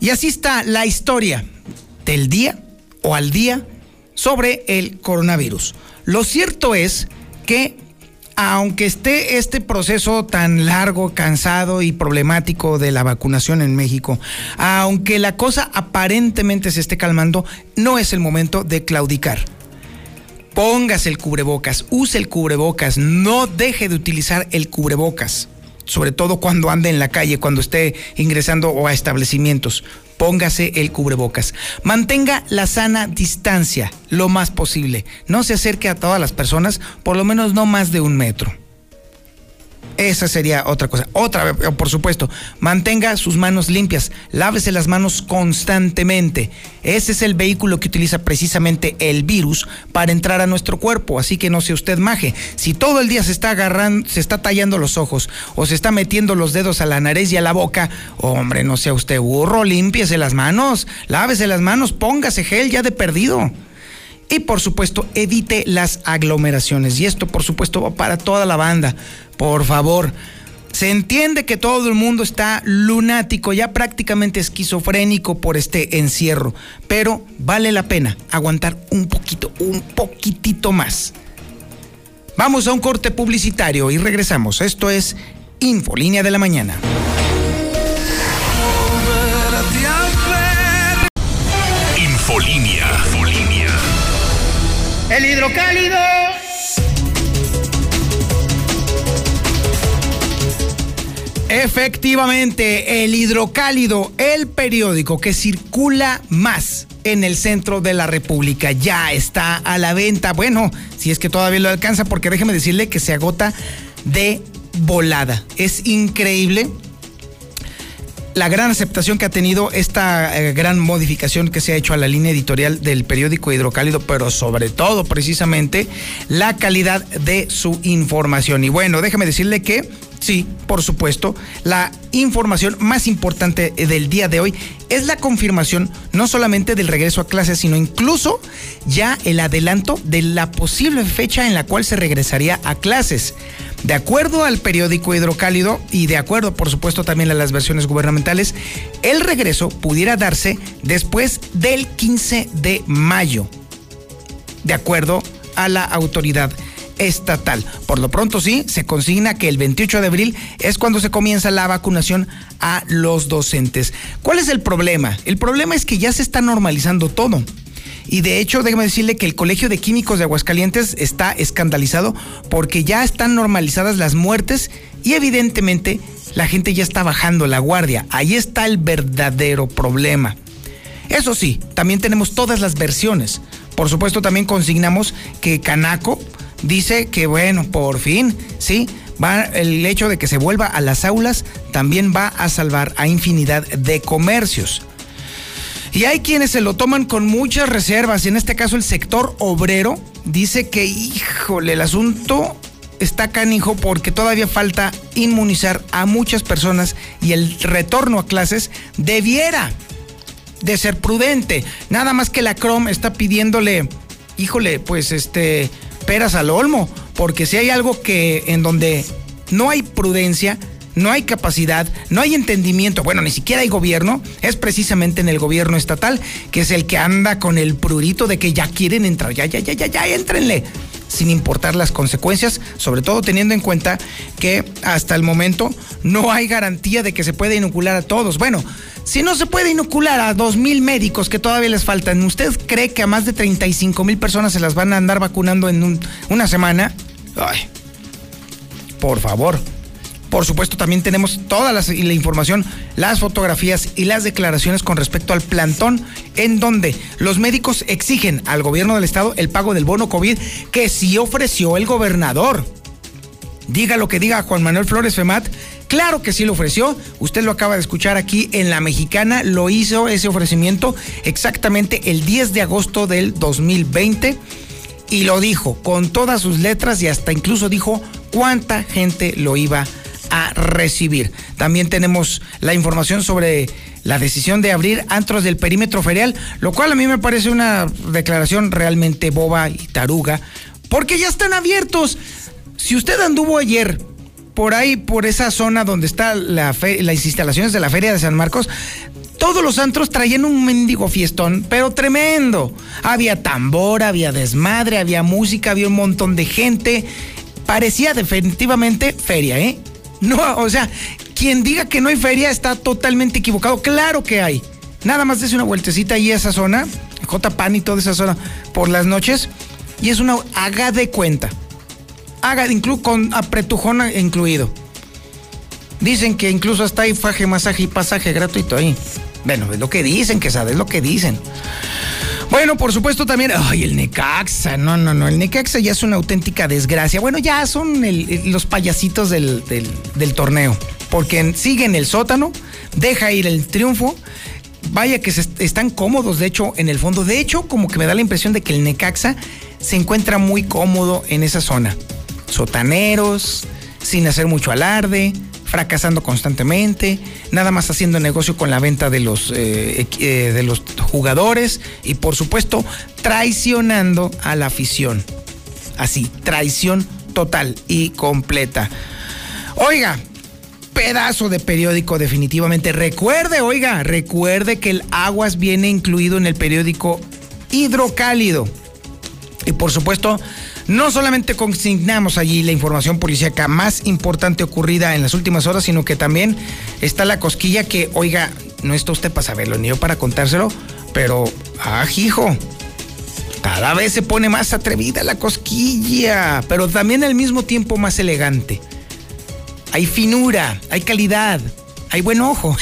Y así está la historia del día o al día sobre el coronavirus. Lo cierto es que aunque esté este proceso tan largo, cansado y problemático de la vacunación en México, aunque la cosa aparentemente se esté calmando, no es el momento de claudicar. Póngase el cubrebocas, use el cubrebocas, no deje de utilizar el cubrebocas, sobre todo cuando ande en la calle, cuando esté ingresando o a establecimientos póngase el cubrebocas. Mantenga la sana distancia lo más posible. No se acerque a todas las personas, por lo menos no más de un metro. Esa sería otra cosa. Otra, vez, por supuesto, mantenga sus manos limpias, lávese las manos constantemente. Ese es el vehículo que utiliza precisamente el virus para entrar a nuestro cuerpo, así que no sea usted maje. Si todo el día se está agarrando, se está tallando los ojos o se está metiendo los dedos a la nariz y a la boca, hombre, no sea usted burro, límpiese las manos, lávese las manos, póngase gel ya de perdido. Y por supuesto, evite las aglomeraciones. Y esto, por supuesto, va para toda la banda. Por favor, Se entiende que todo el mundo está lunático, ya prácticamente esquizofrénico por este encierro, pero vale la pena aguantar un poquito, un poquitito más. Vamos a un corte publicitario y regresamos. Esto es Infolínea de la Mañana. El hidrocálido. Efectivamente, el hidrocálido, el periódico que circula más en el centro de la República, ya está a la venta. Bueno, si es que todavía lo alcanza, porque déjeme decirle que se agota de volada. Es increíble la gran aceptación que ha tenido esta eh, gran modificación que se ha hecho a la línea editorial del periódico Hidrocálido, pero sobre todo precisamente la calidad de su información. Y bueno, déjeme decirle que sí, por supuesto, la información más importante del día de hoy es la confirmación no solamente del regreso a clases, sino incluso ya el adelanto de la posible fecha en la cual se regresaría a clases. De acuerdo al periódico Hidrocálido y de acuerdo, por supuesto, también a las versiones gubernamentales, el regreso pudiera darse después del 15 de mayo, de acuerdo a la autoridad estatal. Por lo pronto sí, se consigna que el 28 de abril es cuando se comienza la vacunación a los docentes. ¿Cuál es el problema? El problema es que ya se está normalizando todo. Y de hecho, déjeme decirle que el Colegio de Químicos de Aguascalientes está escandalizado porque ya están normalizadas las muertes y evidentemente la gente ya está bajando la guardia. Ahí está el verdadero problema. Eso sí, también tenemos todas las versiones. Por supuesto, también consignamos que Canaco dice que, bueno, por fin, sí, va el hecho de que se vuelva a las aulas también va a salvar a infinidad de comercios. Y hay quienes se lo toman con muchas reservas, y en este caso el sector obrero dice que, híjole, el asunto está canijo porque todavía falta inmunizar a muchas personas y el retorno a clases debiera de ser prudente. Nada más que la CROM está pidiéndole, híjole, pues este, peras al olmo, porque si hay algo que en donde no hay prudencia, no hay capacidad, no hay entendimiento, bueno, ni siquiera hay gobierno, es precisamente en el gobierno estatal, que es el que anda con el prurito de que ya quieren entrar, ya, ya, ya, ya, ya, éntrenle, sin importar las consecuencias, sobre todo teniendo en cuenta que hasta el momento no hay garantía de que se pueda inocular a todos. Bueno, si no se puede inocular a dos mil médicos que todavía les faltan, ¿usted cree que a más de 35 mil personas se las van a andar vacunando en una semana? Por favor. Por supuesto, también tenemos toda la, la, información, las fotografías y las declaraciones con respecto al plantón, en donde los médicos exigen al gobierno del estado el pago del bono COVID que sí ofreció el gobernador. Diga lo que diga Juan Manuel Flores Femat, claro que sí lo ofreció. Usted lo acaba de escuchar aquí en La Mexicana, lo hizo ese ofrecimiento exactamente el 10 de agosto del 2020 y lo dijo con todas sus letras y hasta incluso dijo cuánta gente lo iba a recibir. También tenemos la información sobre la decisión de abrir antros del perímetro ferial, lo cual a mí me parece una declaración realmente boba y taruga, porque ya están abiertos. Si usted anduvo ayer por ahí, por esa zona donde están la las instalaciones de la Feria de San Marcos, todos los antros traían un mendigo fiestón, pero tremendo. Había tambor, había desmadre, había música, había un montón de gente. Parecía definitivamente feria, ¿eh? No, o sea, quien diga que no hay feria está totalmente equivocado. Claro que hay. Nada más des una vueltecita ahí a esa zona, J Pan y toda esa zona por las noches. Y es una haga de cuenta. Haga incluso con apretujón incluido. Dicen que incluso hasta hay faje, masaje y pasaje gratuito ahí. Bueno, es lo que dicen, que sabes lo que dicen. Bueno, por supuesto también, ay, el Necaxa, no, no, no, el Necaxa ya es una auténtica desgracia. Bueno, ya son los payasitos del, del, torneo, porque siguen el sótano, deja ir el triunfo. Vaya que están cómodos, de hecho, en el fondo. De hecho, como que me da la impresión de que el Necaxa se encuentra muy cómodo en esa zona. Sotaneros, sin hacer mucho alarde, fracasando constantemente, nada más haciendo negocio con la venta de los, eh, eh, de los jugadores y por supuesto traicionando a la afición. Así, traición total y completa. Oiga, pedazo de periódico definitivamente. Recuerde, oiga, recuerde que el Aguas viene incluido en el periódico Hidrocálido. Y por supuesto, no solamente consignamos allí la información policíaca más importante ocurrida en las últimas horas, sino que también está la cosquilla que, oiga, no está usted para saberlo, ni yo para contárselo, pero, ah, hijo, cada vez se pone más atrevida la cosquilla, pero también al mismo tiempo más elegante. Hay finura, hay calidad, hay buen ojo.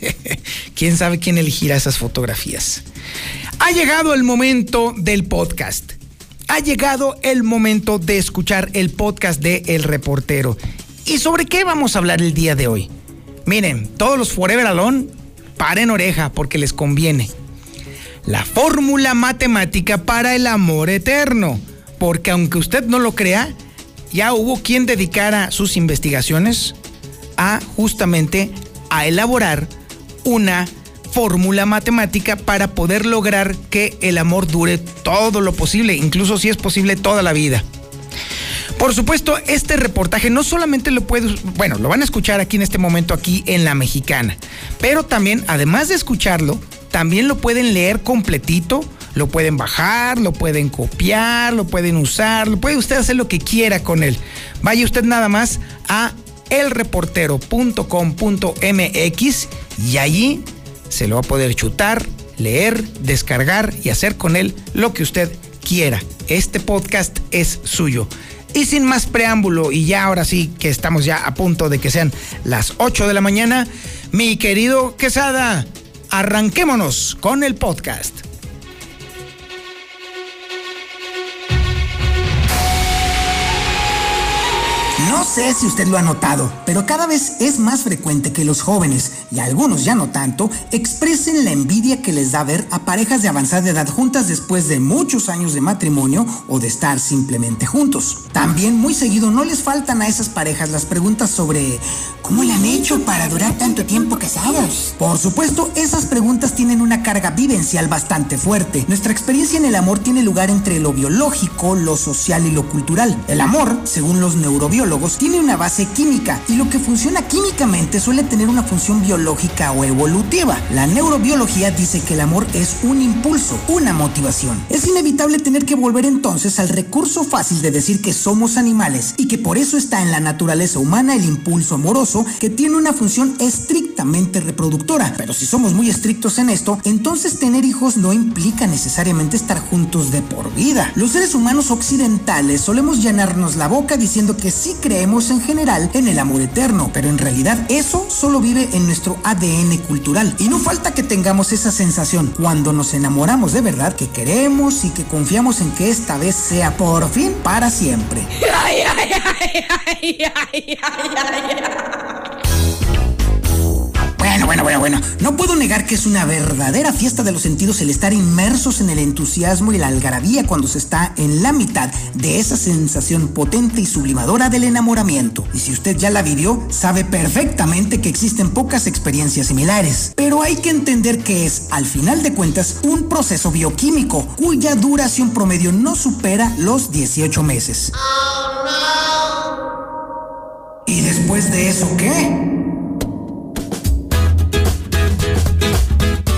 ¿Quién sabe quién elegirá esas fotografías? Ha llegado el momento del podcast. Ha llegado el momento de escuchar el podcast de El Reportero. ¿Y sobre qué vamos a hablar el día de hoy? Miren, todos los Forever Alone, paren oreja porque les conviene la fórmula matemática para el amor eterno. Porque aunque usted no lo crea, ya hubo quien dedicara sus investigaciones a justamente a elaborar una fórmula matemática para poder lograr que el amor dure todo lo posible, incluso si es posible toda la vida. Por supuesto, este reportaje no solamente lo puede, bueno, lo van a escuchar aquí en este momento aquí en La Mexicana, pero también, además de escucharlo, también lo pueden leer completito, lo pueden bajar, lo pueden copiar, lo pueden usar, lo puede usted hacer lo que quiera con él. Vaya usted nada más a elreportero.com.mx y allí se lo va a poder chutar, leer, descargar y hacer con él lo que usted quiera. Este podcast es suyo. Y sin más preámbulo, y ya ahora sí que estamos ya a punto de que sean las 8 de la mañana, mi querido Quesada, arranquémonos con el podcast. No sé si usted lo ha notado, pero cada vez es más frecuente que los jóvenes, y algunos ya no tanto, expresen la envidia que les da ver a parejas de avanzada edad juntas después de muchos años de matrimonio o de estar simplemente juntos. También muy seguido no les faltan a esas parejas las preguntas sobre ¿cómo le han hecho para durar tanto tiempo casados? Por supuesto, esas preguntas tienen una carga vivencial bastante fuerte. Nuestra experiencia en el amor tiene lugar entre lo biológico, lo social y lo cultural. El amor, según los neurobiólogos, tiene una base química y lo que funciona químicamente suele tener una función biológica o evolutiva. La neurobiología dice que el amor es un impulso, una motivación. Es inevitable tener que volver entonces al recurso fácil de decir que somos animales y que por eso está en la naturaleza humana el impulso amoroso que tiene una función estrictamente reproductora. Pero si somos muy estrictos en esto, entonces tener hijos no implica necesariamente estar juntos de por vida. Los seres humanos occidentales solemos llenarnos la boca diciendo que sí creemos en general en el amor eterno, pero en realidad eso solo vive en nuestro ADN cultural. Y no falta que tengamos esa sensación cuando nos enamoramos de verdad que queremos y que confiamos en que esta vez sea por fin para siempre. Bueno, bueno, bueno, bueno. No puedo negar que es una verdadera fiesta de los sentidos el estar inmersos en el entusiasmo y la algarabía cuando se está en la mitad de esa sensación potente y sublimadora del enamoramiento. Y si usted ya la vivió, sabe perfectamente que existen pocas experiencias similares. Pero hay que entender que es, al final de cuentas, un proceso bioquímico cuya duración promedio no supera los 18 meses. ¿Y después de eso qué?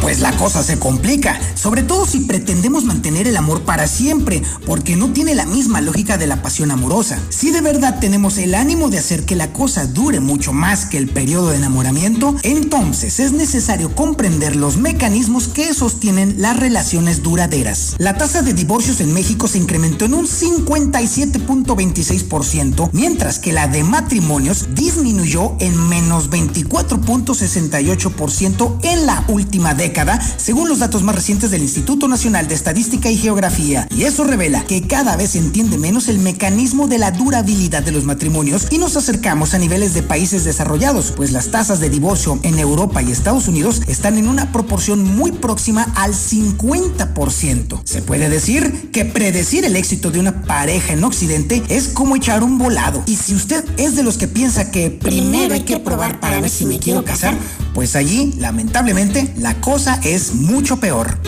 Pues la cosa se complica, sobre todo si pretendemos mantener el amor para siempre, porque no tiene la misma lógica de la pasión amorosa. Si de verdad tenemos el ánimo de hacer que la cosa dure mucho más que el periodo de enamoramiento, entonces es necesario comprender los mecanismos que sostienen las relaciones duraderas. La tasa de divorcios en México se incrementó en un 57.26%, mientras que la de matrimonios disminuyó en menos 24.68% en la última década según los datos más recientes del Instituto Nacional de Estadística y Geografía. Y eso revela que cada vez se entiende menos el mecanismo de la durabilidad de los matrimonios y nos acercamos a niveles de países desarrollados, pues las tasas de divorcio en Europa y Estados Unidos están en una proporción muy próxima al 50%. Se puede decir que predecir el éxito de una pareja en Occidente es como echar un volado. Y si usted es de los que piensa que primero hay que probar para ver si me quiero casar, pues allí, lamentablemente, la cosa es mucho peor.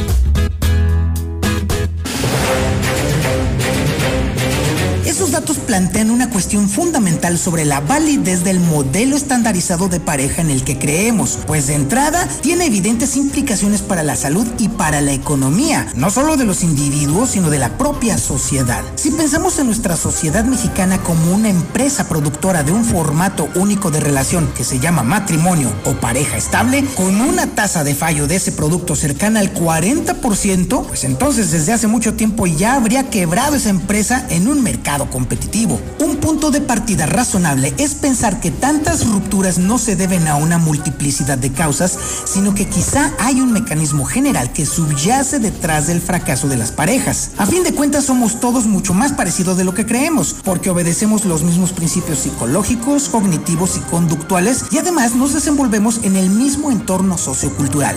Esos datos plantean una cuestión fundamental sobre la validez del modelo estandarizado de pareja en el que creemos, pues de entrada tiene evidentes implicaciones para la salud y para la economía, no solo de los individuos, sino de la propia sociedad. Si pensamos en nuestra sociedad mexicana como una empresa productora de un formato único de relación que se llama matrimonio o pareja estable, con una tasa de fallo de ese producto cercana al 40%, pues entonces desde hace mucho tiempo ya habría quebrado esa empresa en un mercado competitivo. Un punto de partida razonable es pensar que tantas rupturas no se deben a una multiplicidad de causas, sino que quizá hay un mecanismo general que subyace detrás del fracaso de las parejas. A fin de cuentas somos todos mucho más parecidos de lo que creemos, porque obedecemos los mismos principios psicológicos, cognitivos y conductuales y además nos desenvolvemos en el mismo entorno sociocultural.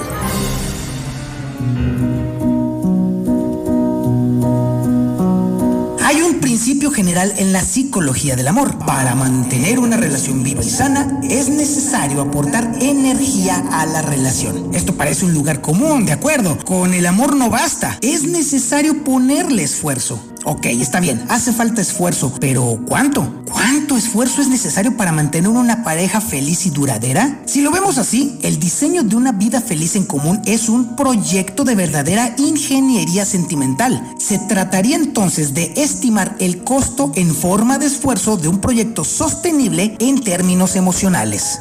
Principio general en la psicología del amor. Para mantener una relación viva y sana es necesario aportar energía a la relación. Esto parece un lugar común, de acuerdo. Con el amor no basta. Es necesario ponerle esfuerzo. Ok, está bien, hace falta esfuerzo, pero ¿cuánto? ¿Cuánto esfuerzo es necesario para mantener una pareja feliz y duradera? Si lo vemos así, el diseño de una vida feliz en común es un proyecto de verdadera ingeniería sentimental. Se trataría entonces de estimar el costo en forma de esfuerzo de un proyecto sostenible en términos emocionales.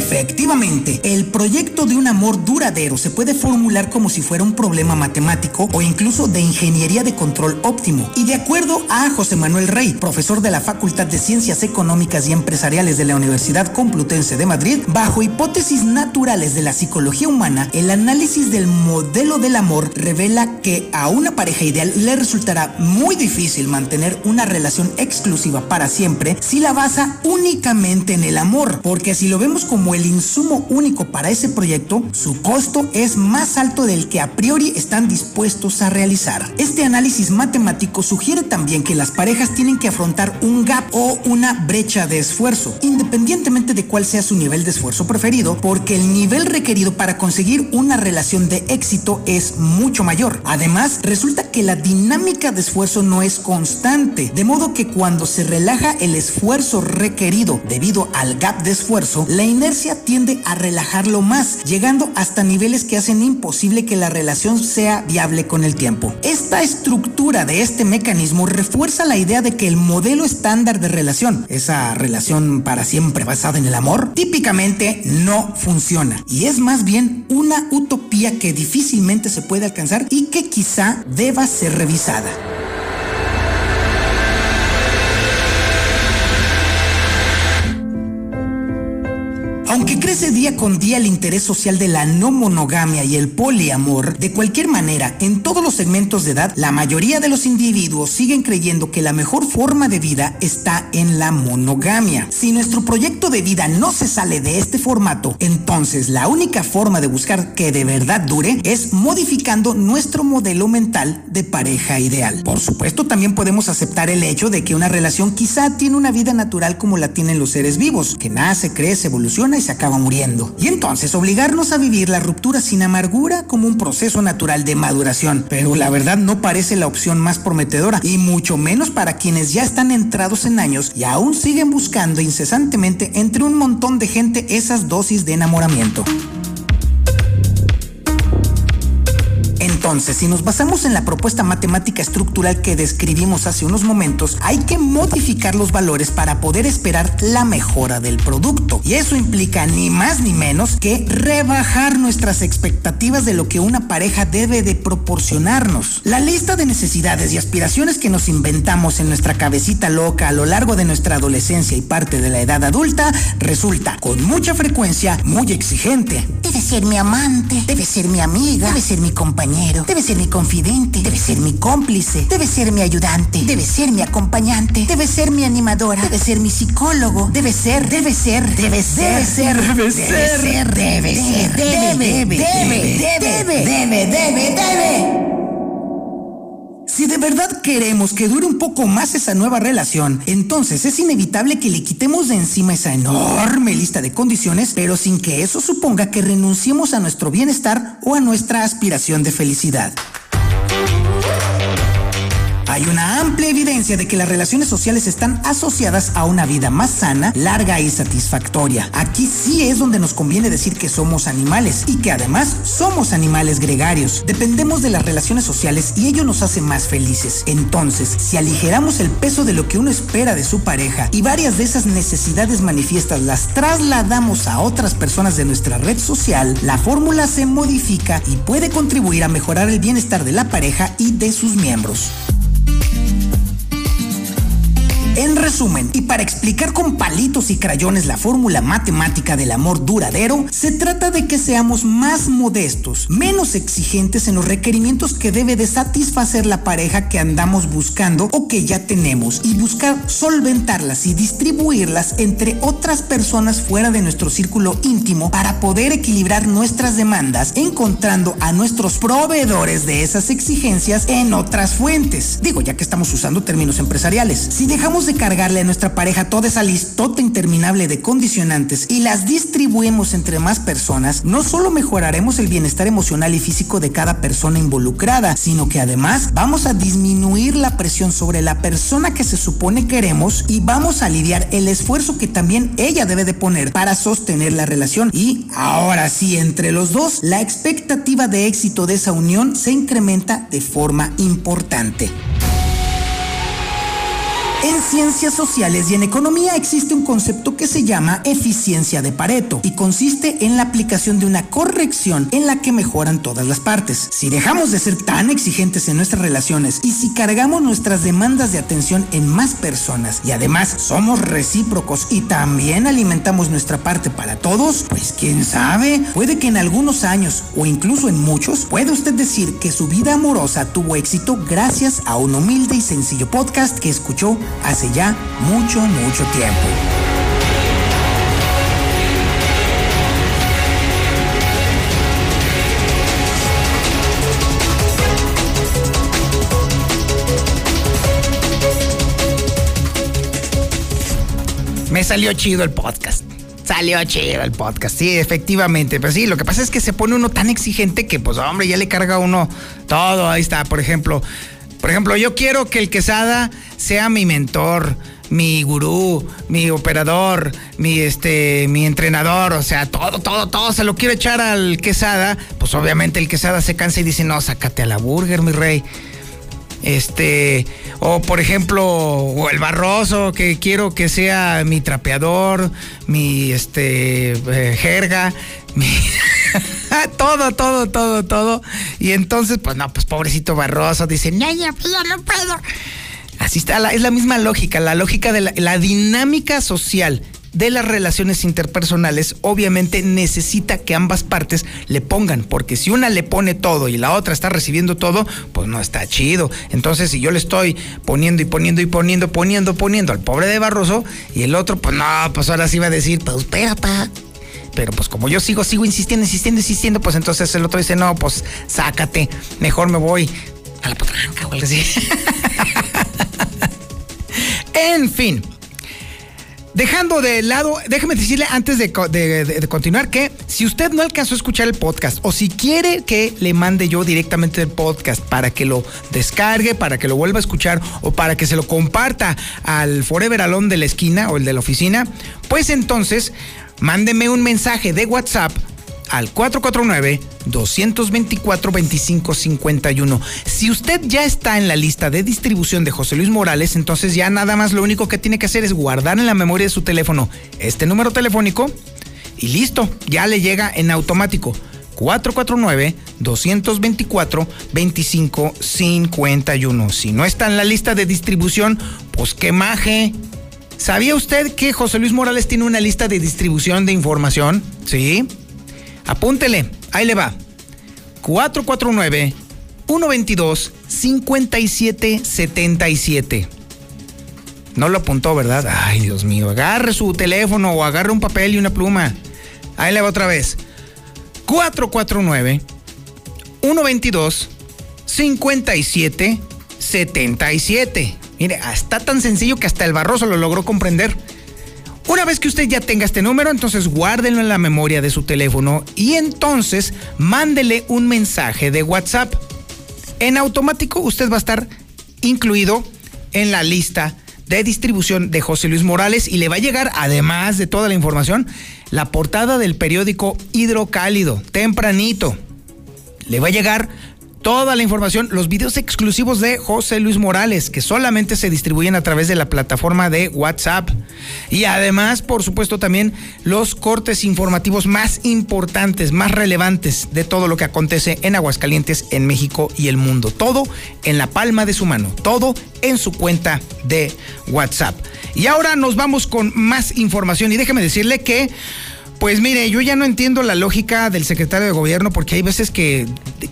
Efectivamente, el proyecto de un amor duradero se puede formular como si fuera un problema matemático o incluso de ingeniería de control óptimo. Y de acuerdo a José Manuel Rey, profesor de la Facultad de Ciencias Económicas y Empresariales de la Universidad Complutense de Madrid, bajo hipótesis naturales de la psicología humana, el análisis del modelo del amor revela que a una pareja ideal le resultará muy difícil mantener una relación exclusiva para siempre si la basa únicamente en el amor, porque si lo vemos como el insumo único para ese proyecto, su costo es más alto del que a priori están dispuestos a realizar. Este análisis matemático sugiere también que las parejas tienen que afrontar un gap o una brecha de esfuerzo, independientemente de cuál sea su nivel de esfuerzo preferido, porque el nivel requerido para conseguir una relación de éxito es mucho mayor. Además, resulta que la dinámica de esfuerzo no es constante, de modo que cuando se relaja el esfuerzo requerido debido al gap de esfuerzo, la inercia tiende a relajarlo más, llegando hasta niveles que hacen imposible que la relación sea viable con el tiempo. Esta estructura de este mecanismo refuerza la idea de que el modelo estándar de relación, esa relación para siempre basada en el amor, típicamente no funciona y es más bien una utopía que difícilmente se puede alcanzar y que quizá deba ser revisada. Aunque crece día con día el interés social de la no monogamia y el poliamor, de cualquier manera, en todos los segmentos de edad, la mayoría de los individuos siguen creyendo que la mejor forma de vida está en la monogamia. Si nuestro proyecto de vida no se sale de este formato, entonces la única forma de buscar que de verdad dure es modificando nuestro modelo mental de pareja ideal. Por supuesto, también podemos aceptar el hecho de que una relación quizá tiene una vida natural como la tienen los seres vivos, que nace, crece, evoluciona se acaba muriendo. Y entonces obligarnos a vivir la ruptura sin amargura como un proceso natural de maduración. Pero la verdad no parece la opción más prometedora y mucho menos para quienes ya están entrados en años y aún siguen buscando incesantemente entre un montón de gente esas dosis de enamoramiento. Entonces, si nos basamos en la propuesta matemática estructural que describimos hace unos momentos, hay que modificar los valores para poder esperar la mejora del producto. Y eso implica ni más ni menos que rebajar nuestras expectativas de lo que una pareja debe de proporcionarnos. La lista de necesidades y aspiraciones que nos inventamos en nuestra cabecita loca a lo largo de nuestra adolescencia y parte de la edad adulta resulta con mucha frecuencia muy exigente. Debe ser mi amante, debe ser mi amiga, debe ser mi debe ser mi confidente, debe ser mi cómplice, debe ser mi ayudante, debe ser mi acompañante, debe ser mi animadora, debe ser mi psicólogo, debe ser, debe ser, debe ser, debe ser, debe ser, debe ser, debe, debe, debe, debe, debe, debe. Si de verdad queremos que dure un poco más esa nueva relación, entonces es inevitable que le quitemos de encima esa enorme lista de condiciones, pero sin que eso suponga que renunciemos a nuestro bienestar o a nuestra aspiración de felicidad. Hay una amplia evidencia de que las relaciones sociales están asociadas a una vida más sana, larga y satisfactoria. Aquí sí es donde nos conviene decir que somos animales y que además somos animales gregarios. Dependemos de las relaciones sociales y ello nos hace más felices. Entonces, si aligeramos el peso de lo que uno espera de su pareja y varias de esas necesidades manifiestas las trasladamos a otras personas de nuestra red social, la fórmula se modifica y puede contribuir a mejorar el bienestar de la pareja y de sus miembros. En resumen, y para explicar con palitos y crayones la fórmula matemática del amor duradero, se trata de que seamos más modestos, menos exigentes en los requerimientos que debe de satisfacer la pareja que andamos buscando o que ya tenemos y buscar solventarlas y distribuirlas entre otras personas fuera de nuestro círculo íntimo para poder equilibrar nuestras demandas, encontrando a nuestros proveedores de esas exigencias en otras fuentes. Digo, ya que estamos usando términos empresariales. Si dejamos de cargarle a nuestra pareja toda esa listota interminable de condicionantes y las distribuimos entre más personas, no solo mejoraremos el bienestar emocional y físico de cada persona involucrada, sino que además vamos a disminuir la presión sobre la persona que se supone queremos y vamos a aliviar el esfuerzo que también ella debe de poner para sostener la relación y ahora sí, entre los dos, la expectativa de éxito de esa unión se incrementa de forma importante. En ciencias sociales y en economía existe un concepto que se llama eficiencia de Pareto y consiste en la aplicación de una corrección en la que mejoran todas las partes. Si dejamos de ser tan exigentes en nuestras relaciones y si cargamos nuestras demandas de atención en más personas y además somos recíprocos y también alimentamos nuestra parte para todos, pues quién sabe, puede que en algunos años o incluso en muchos puede usted decir que su vida amorosa tuvo éxito gracias a un humilde y sencillo podcast que escuchó hace ya mucho, mucho tiempo. Me salió chido el podcast. Salió chido el podcast, sí, efectivamente. Pero sí, lo que pasa es que se pone uno tan exigente que, pues, hombre, ya le carga uno todo. Ahí está, por ejemplo, por ejemplo, yo quiero que el Quesada sea mi mentor, mi gurú, mi operador, mi este, mi entrenador, o sea, todo, todo, todo se lo quiero echar al Quesada, pues obviamente el Quesada se cansa y dice, no, sácate a la burger, mi rey. Este, o por ejemplo, o el Barroso, que quiero que sea mi trapeador, mi este, eh, jerga. todo, todo, todo, todo. Y entonces, pues no, pues pobrecito Barroso dice, no, pues, yo no puedo. Así está, es la misma lógica, la lógica de la, la dinámica social de las relaciones interpersonales obviamente necesita que ambas partes le pongan, porque si una le pone todo y la otra está recibiendo todo, pues no está chido. Entonces, si yo le estoy poniendo y poniendo y poniendo, poniendo, poniendo al pobre de Barroso y el otro, pues no, pues ahora sí va a decir, pues espérate. Pero pues como yo sigo, sigo insistiendo, insistiendo, insistiendo, pues entonces el otro dice, no, pues sácate, mejor me voy a la potranca o algo así. en fin. Dejando de lado, déjeme decirle antes de, de, continuar que si usted no alcanzó a escuchar el podcast o si quiere que le mande yo directamente el podcast para que lo descargue, para que lo vuelva a escuchar o para que se lo comparta al Forever Alone de la esquina o el de la oficina, pues entonces mándeme un mensaje de WhatsApp al 449-224-2551. Si usted ya está en la lista de distribución de José Luis Morales, entonces ya nada más lo único que tiene que hacer es guardar en la memoria de su teléfono este número telefónico y listo, ya le llega en automático. 449-224-2551. Si no está en la lista de distribución, pues qué maje. ¿Sabía usted que José Luis Morales tiene una lista de distribución de información? Sí. Apúntele, ahí le va. 449-122-5777. No lo apuntó, ¿verdad? Ay, Dios mío. Agarre su teléfono o agarre un papel y una pluma. Ahí le va otra vez. 449-122-5777. Mire, está tan sencillo que hasta el Barroso lo logró comprender. Una vez que usted ya tenga este número, entonces guárdenlo en la memoria de su teléfono y entonces mándele un mensaje de WhatsApp. En automático usted va a estar incluido en la lista de distribución de José Luis Morales y le va a llegar, además de toda la información, la portada del periódico Hidrocálido, tempranito. Le va a llegar toda la información, los videos exclusivos de José Luis Morales, que solamente se distribuyen a través de la plataforma de WhatsApp. Y además, por supuesto, también los cortes informativos más importantes, más relevantes de todo lo que acontece en Aguascalientes, en México y el mundo. Todo en la palma de su mano, todo en su cuenta de WhatsApp. Y ahora nos vamos con más información y déjeme decirle que... Pues mire, yo ya no entiendo la lógica del secretario de gobierno porque hay veces que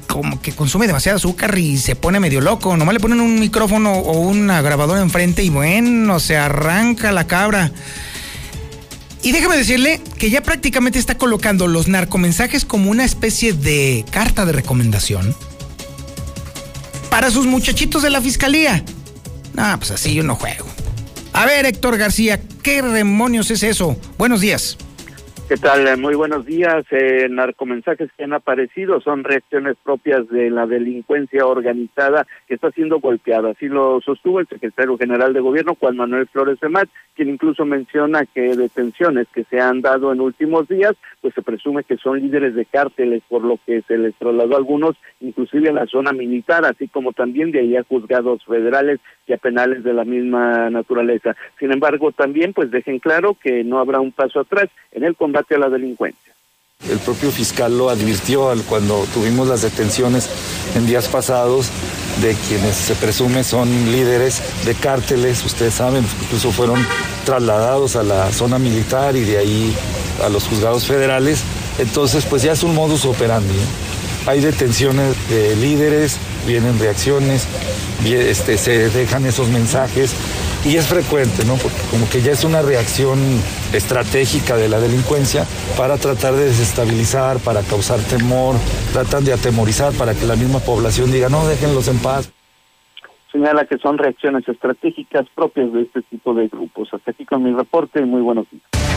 como que consume demasiado azúcar y se pone medio loco. Nomás le ponen un micrófono o una grabadora enfrente y bueno, se arranca la cabra. Y déjame decirle que ya prácticamente está colocando los narcomensajes como una especie de carta de recomendación para sus muchachitos de la fiscalía. Ah, pues así yo no juego. A ver, Héctor García, ¿qué demonios es eso? Buenos días. ¿Qué tal? Muy buenos días. Eh, narcomensajes que han aparecido son reacciones propias de la delincuencia organizada que está siendo golpeada. Así lo sostuvo el secretario general de gobierno, Juan Manuel Flores de Mat, quien incluso menciona que detenciones que se han dado en últimos días, pues se presume que son líderes de cárteles, por lo que se les trasladó a algunos, inclusive a la zona militar, así como también de ahí a juzgados federales y a penales de la misma naturaleza. Sin embargo, también pues dejen claro que no habrá un paso atrás en el combate a la delincuencia. El propio fiscal lo advirtió cuando tuvimos las detenciones en días pasados de quienes se presume son líderes de cárteles, ustedes saben, incluso fueron trasladados a la zona militar y de ahí a los juzgados federales. Entonces, pues ya es un modus operandi. Hay detenciones de líderes, vienen reacciones, este, se dejan esos mensajes y es frecuente, ¿no? Porque como que ya es una reacción estratégica de la delincuencia para tratar de desestabilizar, para causar temor, tratan de atemorizar para que la misma población diga, no, déjenlos en paz. Señala que son reacciones estratégicas propias de este tipo de grupos. Hasta aquí con mi reporte, muy buenos días.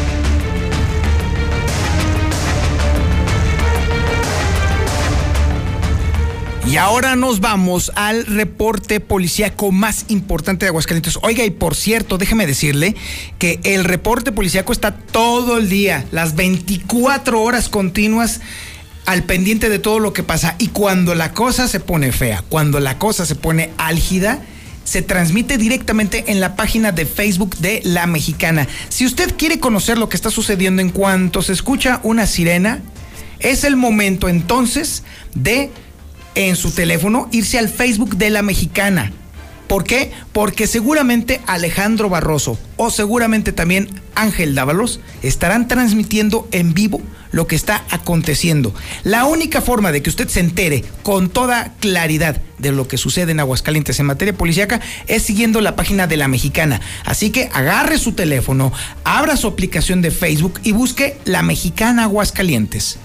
Y ahora nos vamos al reporte policíaco más importante de Aguascalientes. Oiga, y por cierto, déjeme decirle que el reporte policíaco está todo el día, las 24 horas continuas al pendiente de todo lo que pasa. Y cuando la cosa se pone fea, cuando la cosa se pone álgida, se transmite directamente en la página de Facebook de La Mexicana. Si usted quiere conocer lo que está sucediendo en cuanto se escucha una sirena, es el momento entonces de en su teléfono irse al Facebook de la mexicana. ¿Por qué? Porque seguramente Alejandro Barroso o seguramente también Ángel Dávalos estarán transmitiendo en vivo lo que está aconteciendo. La única forma de que usted se entere con toda claridad de lo que sucede en Aguascalientes en materia policíaca es siguiendo la página de la mexicana. Así que agarre su teléfono, abra su aplicación de Facebook y busque la mexicana Aguascalientes.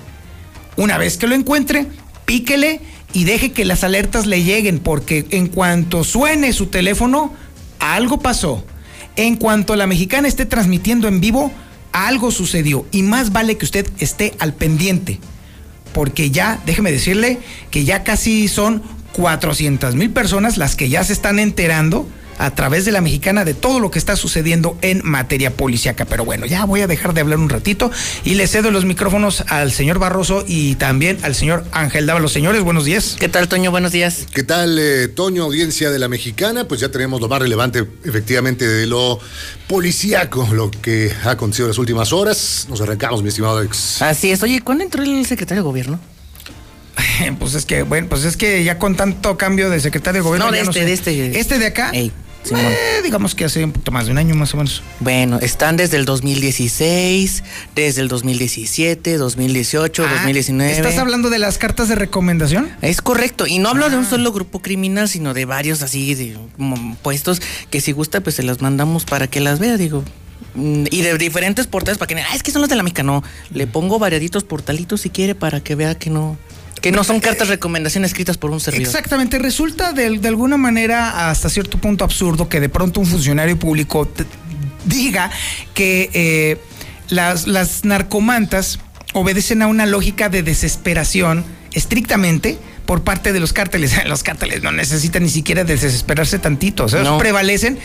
Una vez que lo encuentre, píquele y deje que las alertas le lleguen, porque en cuanto suene su teléfono, algo pasó. En cuanto la mexicana esté transmitiendo en vivo, algo sucedió. Y más vale que usted esté al pendiente. Porque ya, déjeme decirle que ya casi son 400 mil personas las que ya se están enterando a través de la mexicana de todo lo que está sucediendo en materia policiaca. Pero bueno, ya voy a dejar de hablar un ratito y le cedo los micrófonos al señor Barroso y también al señor Ángel Los Señores, buenos días. ¿Qué tal, Toño? Buenos días. ¿Qué tal, eh, Toño, audiencia de la mexicana? Pues ya tenemos lo más relevante, efectivamente, de lo policíaco, lo que ha acontecido en las últimas horas. Nos arrancamos, mi estimado ex. Así es. Oye, ¿cuándo entró el secretario de gobierno? Pues es que, bueno, pues es que ya con tanto cambio de secretario de gobierno. No, de este, de este. Este de acá. Eh, digamos que hace un poquito más de un año más o menos. Bueno, están desde el 2016, desde el 2017, 2018, 2019. ¿Estás hablando de las cartas de recomendación? Es correcto, y no hablo de un ah. solo grupo criminal, sino de varios así de puestos que si gusta pues se las mandamos para que las vea, digo. Mm, y de diferentes portales para que ah, es que son los de la mica, no. Le pongo variaditos portalitos si quiere para que vea que no que no son cartas de recomendación escritas por un servidor. Exactamente, resulta de, de, alguna manera hasta cierto punto absurdo que de pronto un funcionario público diga que eh, las, las narcomantas obedecen a una lógica de desesperación estrictamente por parte de los cárteles. Los cárteles no necesitan ni siquiera desesperarse tantito, o sea, No. prevalecen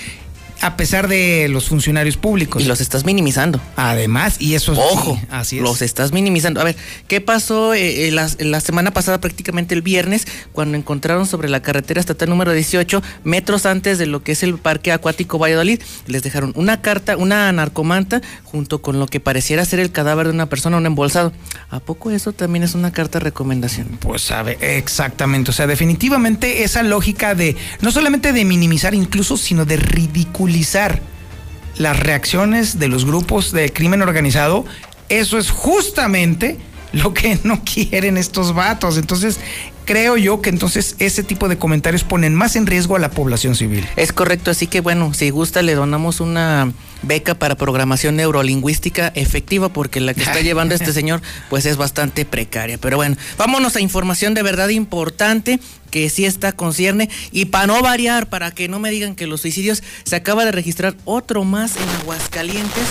a pesar de los funcionarios públicos. Y los estás minimizando. Además, y eso Ojo, sí, así es. los estás minimizando. A ver, ¿qué pasó eh, eh, la, la semana pasada, prácticamente el viernes, cuando encontraron sobre la carretera estatal número 18, metros antes de lo que es el Parque Acuático Valladolid? Les dejaron una carta, una narcomanta, junto con lo que pareciera ser el cadáver de una persona, un embolsado. ¿A poco eso también es una carta de recomendación? Pues sabe, exactamente. O sea, definitivamente esa lógica de no solamente de minimizar incluso, sino de ridiculizar las reacciones de los grupos de crimen organizado, eso es justamente lo que no quieren estos vatos. Entonces, creo yo que entonces ese tipo de comentarios ponen más en riesgo a la población civil. Es correcto, así que bueno, si gusta le donamos una beca para programación neurolingüística efectiva porque la que está llevando este señor pues es bastante precaria. Pero bueno, vámonos a información de verdad importante que sí está concierne y para no variar, para que no me digan que los suicidios, se acaba de registrar otro más en Aguascalientes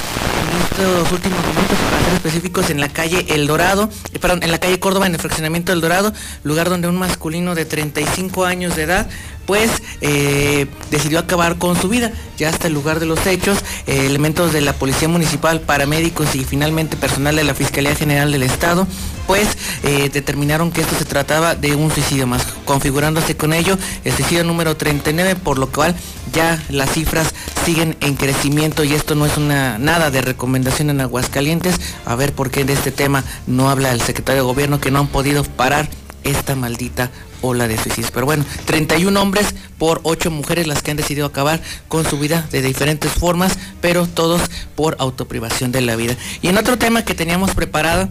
en estos últimos minutos, para ser específicos, en la calle El Dorado, eh, perdón, en la calle Córdoba, en el fraccionamiento El Dorado, lugar donde un masculino de 35 años de edad pues eh, decidió acabar con su vida. Ya hasta el lugar de los hechos, eh, elementos de la Policía Municipal, paramédicos y finalmente personal de la Fiscalía General del Estado, pues eh, determinaron que esto se trataba de un suicidio más, configurándose con ello el suicidio número 39, por lo cual ya las cifras siguen en crecimiento y esto no es una nada de recomendación en Aguascalientes. A ver por qué de este tema no habla el secretario de gobierno que no han podido parar esta maldita ola de suicidios. Pero bueno, 31 hombres por 8 mujeres las que han decidido acabar con su vida de diferentes formas, pero todos por autoprivación de la vida. Y en otro tema que teníamos preparado,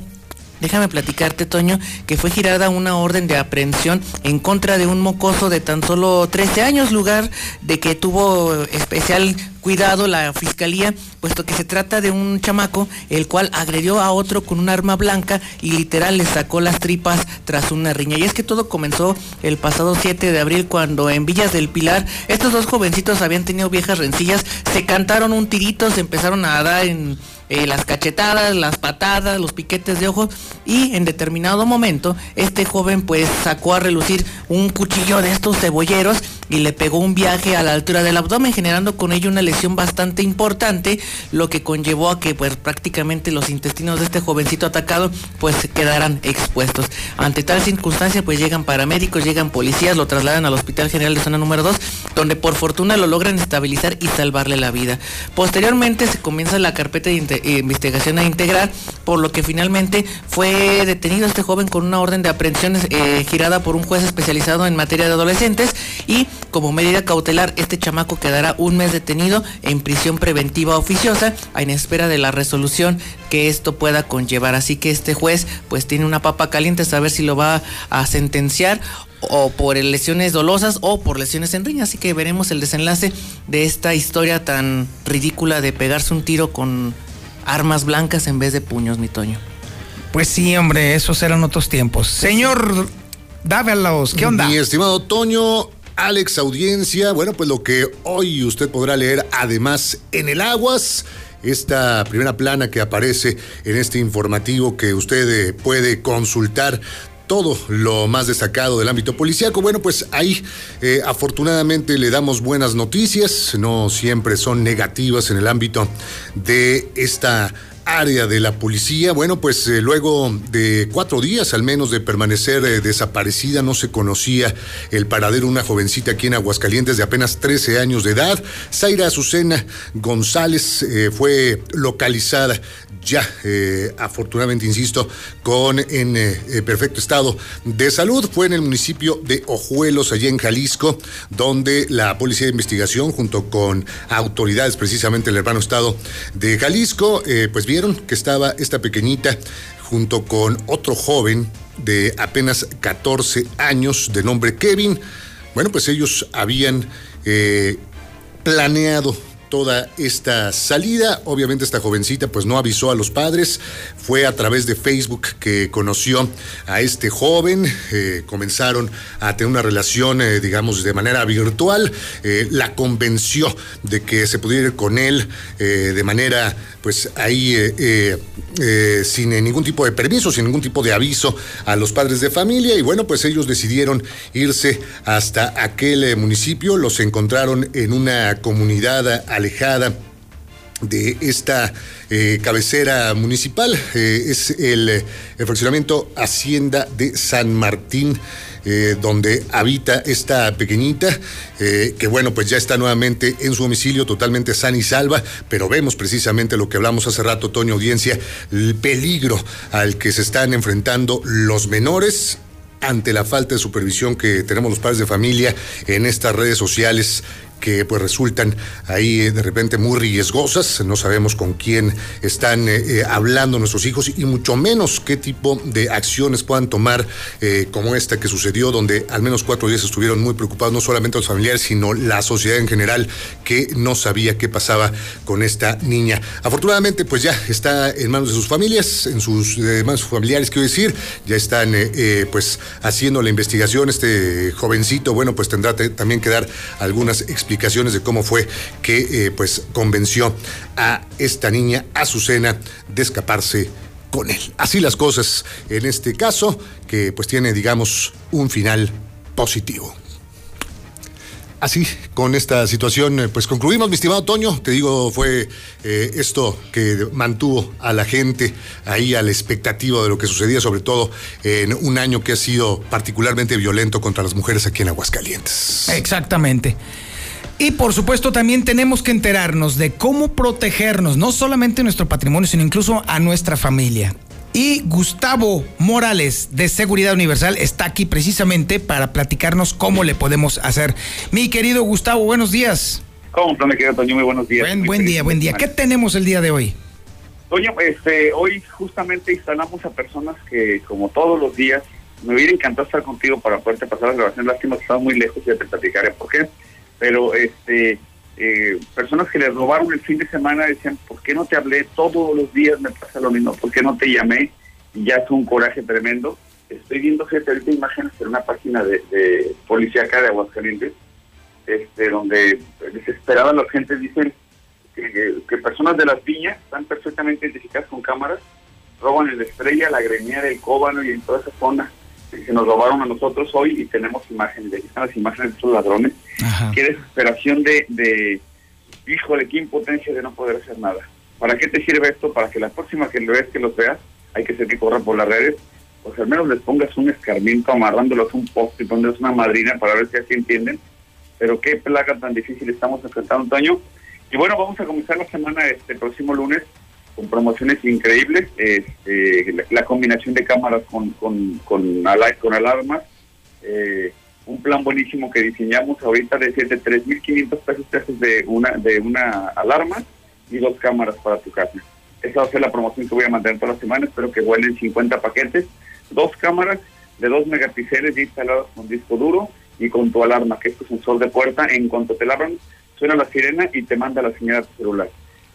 Déjame platicarte, Toño, que fue girada una orden de aprehensión en contra de un mocoso de tan solo 13 años, lugar de que tuvo especial cuidado la fiscalía, puesto que se trata de un chamaco el cual agredió a otro con un arma blanca y literal le sacó las tripas tras una riña. Y es que todo comenzó el pasado 7 de abril cuando en Villas del Pilar estos dos jovencitos habían tenido viejas rencillas, se cantaron un tirito, se empezaron a dar en eh, las cachetadas, las patadas, los piquetes de ojos y en determinado momento este joven pues sacó a relucir un cuchillo de estos cebolleros y le pegó un viaje a la altura del abdomen generando con ello una lesión bastante importante lo que conllevó a que pues prácticamente los intestinos de este jovencito atacado pues quedaran expuestos. Ante tal circunstancia pues llegan paramédicos, llegan policías, lo trasladan al Hospital General de Zona número 2 donde por fortuna lo logran estabilizar y salvarle la vida. Posteriormente se comienza la carpeta de eh, investigación a integrar, por lo que finalmente fue detenido este joven con una orden de aprehensión eh, girada por un juez especializado en materia de adolescentes y como medida cautelar este chamaco quedará un mes detenido en prisión preventiva oficiosa en espera de la resolución que esto pueda conllevar. Así que este juez pues tiene una papa caliente a saber si lo va a sentenciar o por lesiones dolosas o por lesiones en riña. Así que veremos el desenlace de esta historia tan ridícula de pegarse un tiro con armas blancas en vez de puños, mi Toño. Pues sí, hombre, esos eran otros tiempos. Señor Dávalos, ¿qué onda? Mi estimado Toño, Alex, audiencia, bueno, pues lo que hoy usted podrá leer además en el Aguas, esta primera plana que aparece en este informativo que usted eh, puede consultar todo lo más destacado del ámbito policíaco. Bueno, pues ahí eh, afortunadamente le damos buenas noticias, no siempre son negativas en el ámbito de esta área de la policía. Bueno, pues eh, luego de cuatro días al menos de permanecer eh, desaparecida, no se conocía el paradero de una jovencita aquí en Aguascalientes de apenas 13 años de edad. Zaira Azucena González eh, fue localizada ya, eh, afortunadamente, insisto, con en eh, eh, perfecto estado de salud. Fue en el municipio de Ojuelos, allí en Jalisco, donde la Policía de Investigación, junto con autoridades precisamente del hermano estado de Jalisco, eh, pues vieron que estaba esta pequeñita junto con otro joven de apenas 14 años, de nombre Kevin. Bueno, pues ellos habían planeado toda esta salida. Obviamente esta jovencita pues no avisó a los padres, fue a través de Facebook que conoció a este joven, eh, comenzaron a tener una relación eh, digamos de manera virtual, eh, la convenció de que se pudiera ir con él de manera pues ahí sin ningún tipo de permiso, sin ningún tipo de aviso a los padres de familia. Y bueno pues ellos decidieron irse hasta aquel municipio, los encontraron en una comunidad alejada de esta eh, cabecera municipal. Eh, es el, fraccionamiento Hacienda de San Martín. Eh, donde habita esta pequeñita, que bueno, pues ya está nuevamente en su domicilio totalmente sana y salva, pero vemos precisamente lo que hablamos hace rato, Toño Audiencia, el peligro al que se están enfrentando los menores ante la falta de supervisión que tenemos los padres de familia en estas redes sociales que pues resultan ahí eh, de repente muy riesgosas, no sabemos con quién están eh, eh, hablando nuestros hijos y mucho menos qué tipo de acciones puedan tomar como esta que sucedió, donde al menos cuatro días estuvieron muy preocupados, no solamente los familiares, sino la sociedad en general, que no sabía qué pasaba con esta niña. Afortunadamente, pues ya está en manos de sus familias, en sus manos familiares, quiero decir, ya están pues haciendo la investigación. Este jovencito, bueno, pues tendrá también que dar algunas explicaciones de cómo fue que eh, pues convenció a esta niña Azucena de escaparse con él. Así las cosas en este caso, que pues tiene, digamos, un final positivo. Así, con esta situación, eh, pues concluimos, mi estimado Toño. Te digo, fue eh, esto que mantuvo a la gente ahí a la expectativa de lo que sucedía, sobre todo en un año que ha sido particularmente violento contra las mujeres aquí en Aguascalientes. Exactamente. Y por supuesto también tenemos que enterarnos de cómo protegernos, no solamente nuestro patrimonio, sino incluso a nuestra familia. Y Gustavo Morales de Seguridad Universal está aquí precisamente para platicarnos cómo le podemos hacer. Mi querido Gustavo, buenos días. ¿Cómo está, mi querido Toño? Muy buenos días. Buen, buen día, buen día. ¿Qué tenemos el día de hoy? Toño, este, hoy justamente instalamos a personas que, como todos los días, me hubiera encantado estar contigo para poderte pasar la grabación. Lástima que estaba muy lejos y ya te platicaré por qué pero este eh, personas que le robaron el fin de semana decían, ¿por qué no te hablé? Todos los días me pasa lo mismo, ¿por qué no te llamé? Y ya es un coraje tremendo. Estoy viendo gente ahorita imágenes en una página de, de policía acá de Aguascalientes, este, donde desesperadas las gentes dicen que, que, personas de las viñas están perfectamente identificadas con cámaras, roban el estrella, la gremia del cóbano y en toda esa zona que nos robaron a nosotros hoy y tenemos imágenes, de están las imágenes de estos ladrones. Qué desesperación de, de, híjole, qué impotencia de no poder hacer nada. ¿Para qué te sirve esto? Para que la próxima que lo ves, que los veas, hay que ser que corran por las redes, pues al menos les pongas un escarmiento amarrándolos a un poste y ponerles una madrina para ver si así entienden. Pero qué plaga tan difícil estamos enfrentando, Antonio. Y bueno, vamos a comenzar la semana este próximo lunes con promociones increíbles, este, la, combinación de cámaras con, con, con, con alarmas, eh, un plan buenísimo que diseñamos ahorita de, de 3.500 pesos, pesos de una, de una alarma y dos cámaras para tu casa. Esa va a ser la promoción que voy a mantener toda la semana, espero que vuelen 50 paquetes, dos cámaras de 2 megapíxeles instaladas con disco duro y con tu alarma, que es tu sensor de puerta, en cuanto te la abran, suena la sirena y te manda la señal a tu celular.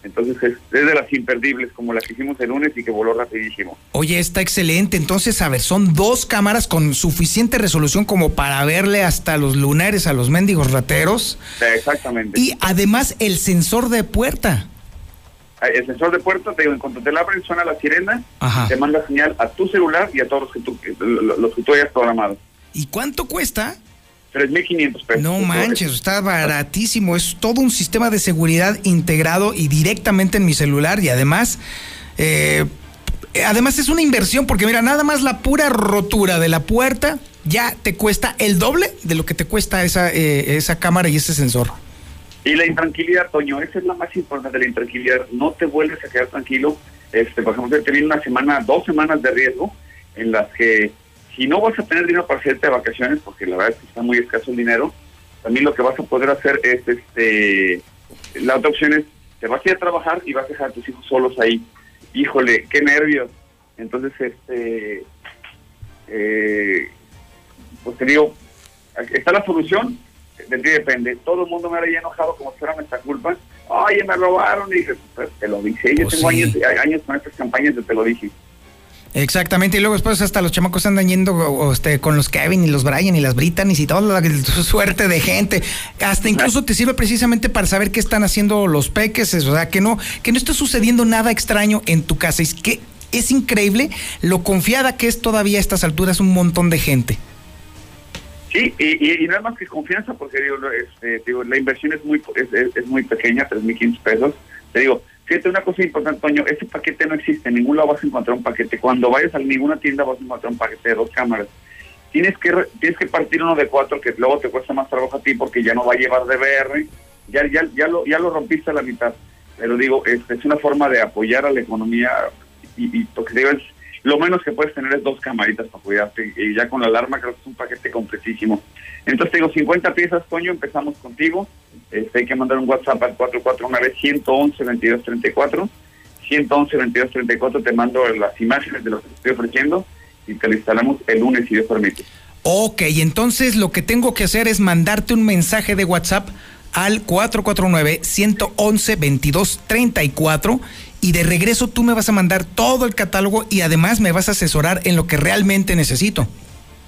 Entonces es, de las imperdibles, como la que hicimos el lunes y que voló rapidísimo. Oye, está excelente. Entonces, a ver, son dos cámaras con suficiente resolución como para verle hasta los lunares a los mendigos rateros. exactamente. Y además el sensor de puerta. Ah, el sensor de puerta, te digo, en cuanto te la abren, suena la sirena, te manda señal a tu celular y a todos los que tú, los que tú hayas programado. ¿Y cuánto cuesta? 3.500 pesos. No manches, está baratísimo. Es todo un sistema de seguridad integrado y directamente en mi celular y además... Eh, además es una inversión porque mira, nada más la pura rotura de la puerta ya te cuesta el doble de lo que te cuesta esa, eh, esa cámara y ese sensor. Y la intranquilidad, Toño, esa es la más importante, la intranquilidad. No te vuelves a quedar tranquilo. Este, por ejemplo, te viene una semana, dos semanas de riesgo en las que si no vas a tener dinero para hacerte vacaciones, porque la verdad es que está muy escaso el dinero, también lo que vas a poder hacer es, este, la otra opción es, te vas a ir a trabajar y vas a dejar a tus hijos solos ahí. Híjole, qué nervios. Entonces, este, eh, pues te digo, está la solución, de ti depende. Todo el mundo me haría enojado como si fuera nuestra culpa, oye, me robaron, y dije, pues te lo dije, yo Pues tengo sí. años, años con estas campañas de te lo dije. Exactamente, y luego después hasta los chamacos andan yendo este, con los Kevin y los Brian y las Britannies y toda la suerte de gente. Hasta incluso te sirve precisamente para saber qué están haciendo los peques, o sea, que no, que no está sucediendo nada extraño en tu casa. Es que es increíble lo confiada que es todavía a estas alturas un montón de gente. Sí, y, y, y es más que confianza, porque digo, este, digo la inversión es muy es, es, es muy pequeña, 3.500 pesos. Te digo, fíjate una cosa importante, Toño, ese paquete no existe, en ningún lado vas a encontrar un paquete. Cuando vayas a ninguna tienda vas a encontrar un paquete de dos cámaras. Tienes que tienes que partir uno de cuatro, que luego te cuesta más trabajo a ti porque ya no va a llevar DVR, ya, ya, ya, lo, ya lo rompiste a la mitad. Pero digo, es, es una forma de apoyar a la economía y, y lo digo es, lo menos que puedes tener es dos camaritas para cuidarte y ya con la alarma creo que es un paquete completísimo. Entonces te digo, 50 piezas, Toño, empezamos contigo. Este, hay que mandar un WhatsApp al 449-111-2234. 111-2234 te mando las imágenes de lo que estoy ofreciendo y te lo instalamos el lunes si Dios permite. Ok, entonces lo que tengo que hacer es mandarte un mensaje de WhatsApp al 449-111-2234 y de regreso tú me vas a mandar todo el catálogo y además me vas a asesorar en lo que realmente necesito.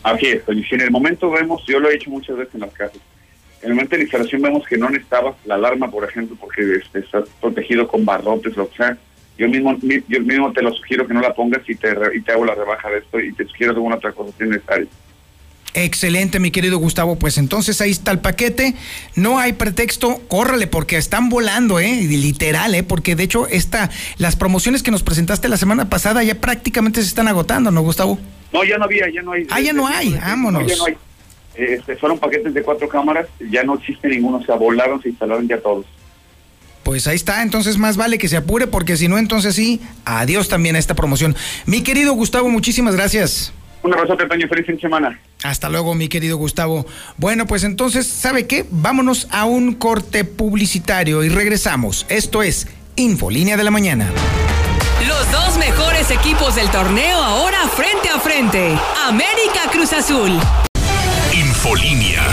Así es, Toño. Si en el momento vemos, yo lo he hecho muchas veces en las casas, en el momento de la instalación vemos que no necesitabas la alarma, por ejemplo, porque este, estás protegido con barrotes, lo que sea. Yo mismo, mi- yo mismo te lo sugiero que no la pongas y te, y te hago la rebaja de esto y te sugiero alguna otra cosa si es necesario. Excelente, mi querido Gustavo. Pues entonces ahí está el paquete. No hay pretexto, córrele porque están volando, ¿eh? Literal, ¿eh? Porque de hecho esta, las promociones que nos presentaste la semana pasada ya prácticamente se están agotando, ¿no, Gustavo? No, ya no había, ya no hay. Ah, ya no hay, vámonos. No, ya no hay. Este, fueron paquetes de cuatro cámaras, ya no existe ninguno, se volaron, se instalaron ya todos. Pues ahí está, entonces más vale que se apure porque si no, entonces sí, adiós también a esta promoción. Mi querido Gustavo, muchísimas gracias. Un abrazo, Toño, feliz fin de semana. Hasta luego, mi querido Gustavo. Bueno, pues entonces, ¿sabe qué? Vámonos a un corte publicitario y regresamos. Esto es Infolínea de la Mañana. Los dos mejores equipos del torneo ahora frente a frente. América Cruz Azul. Infolínea.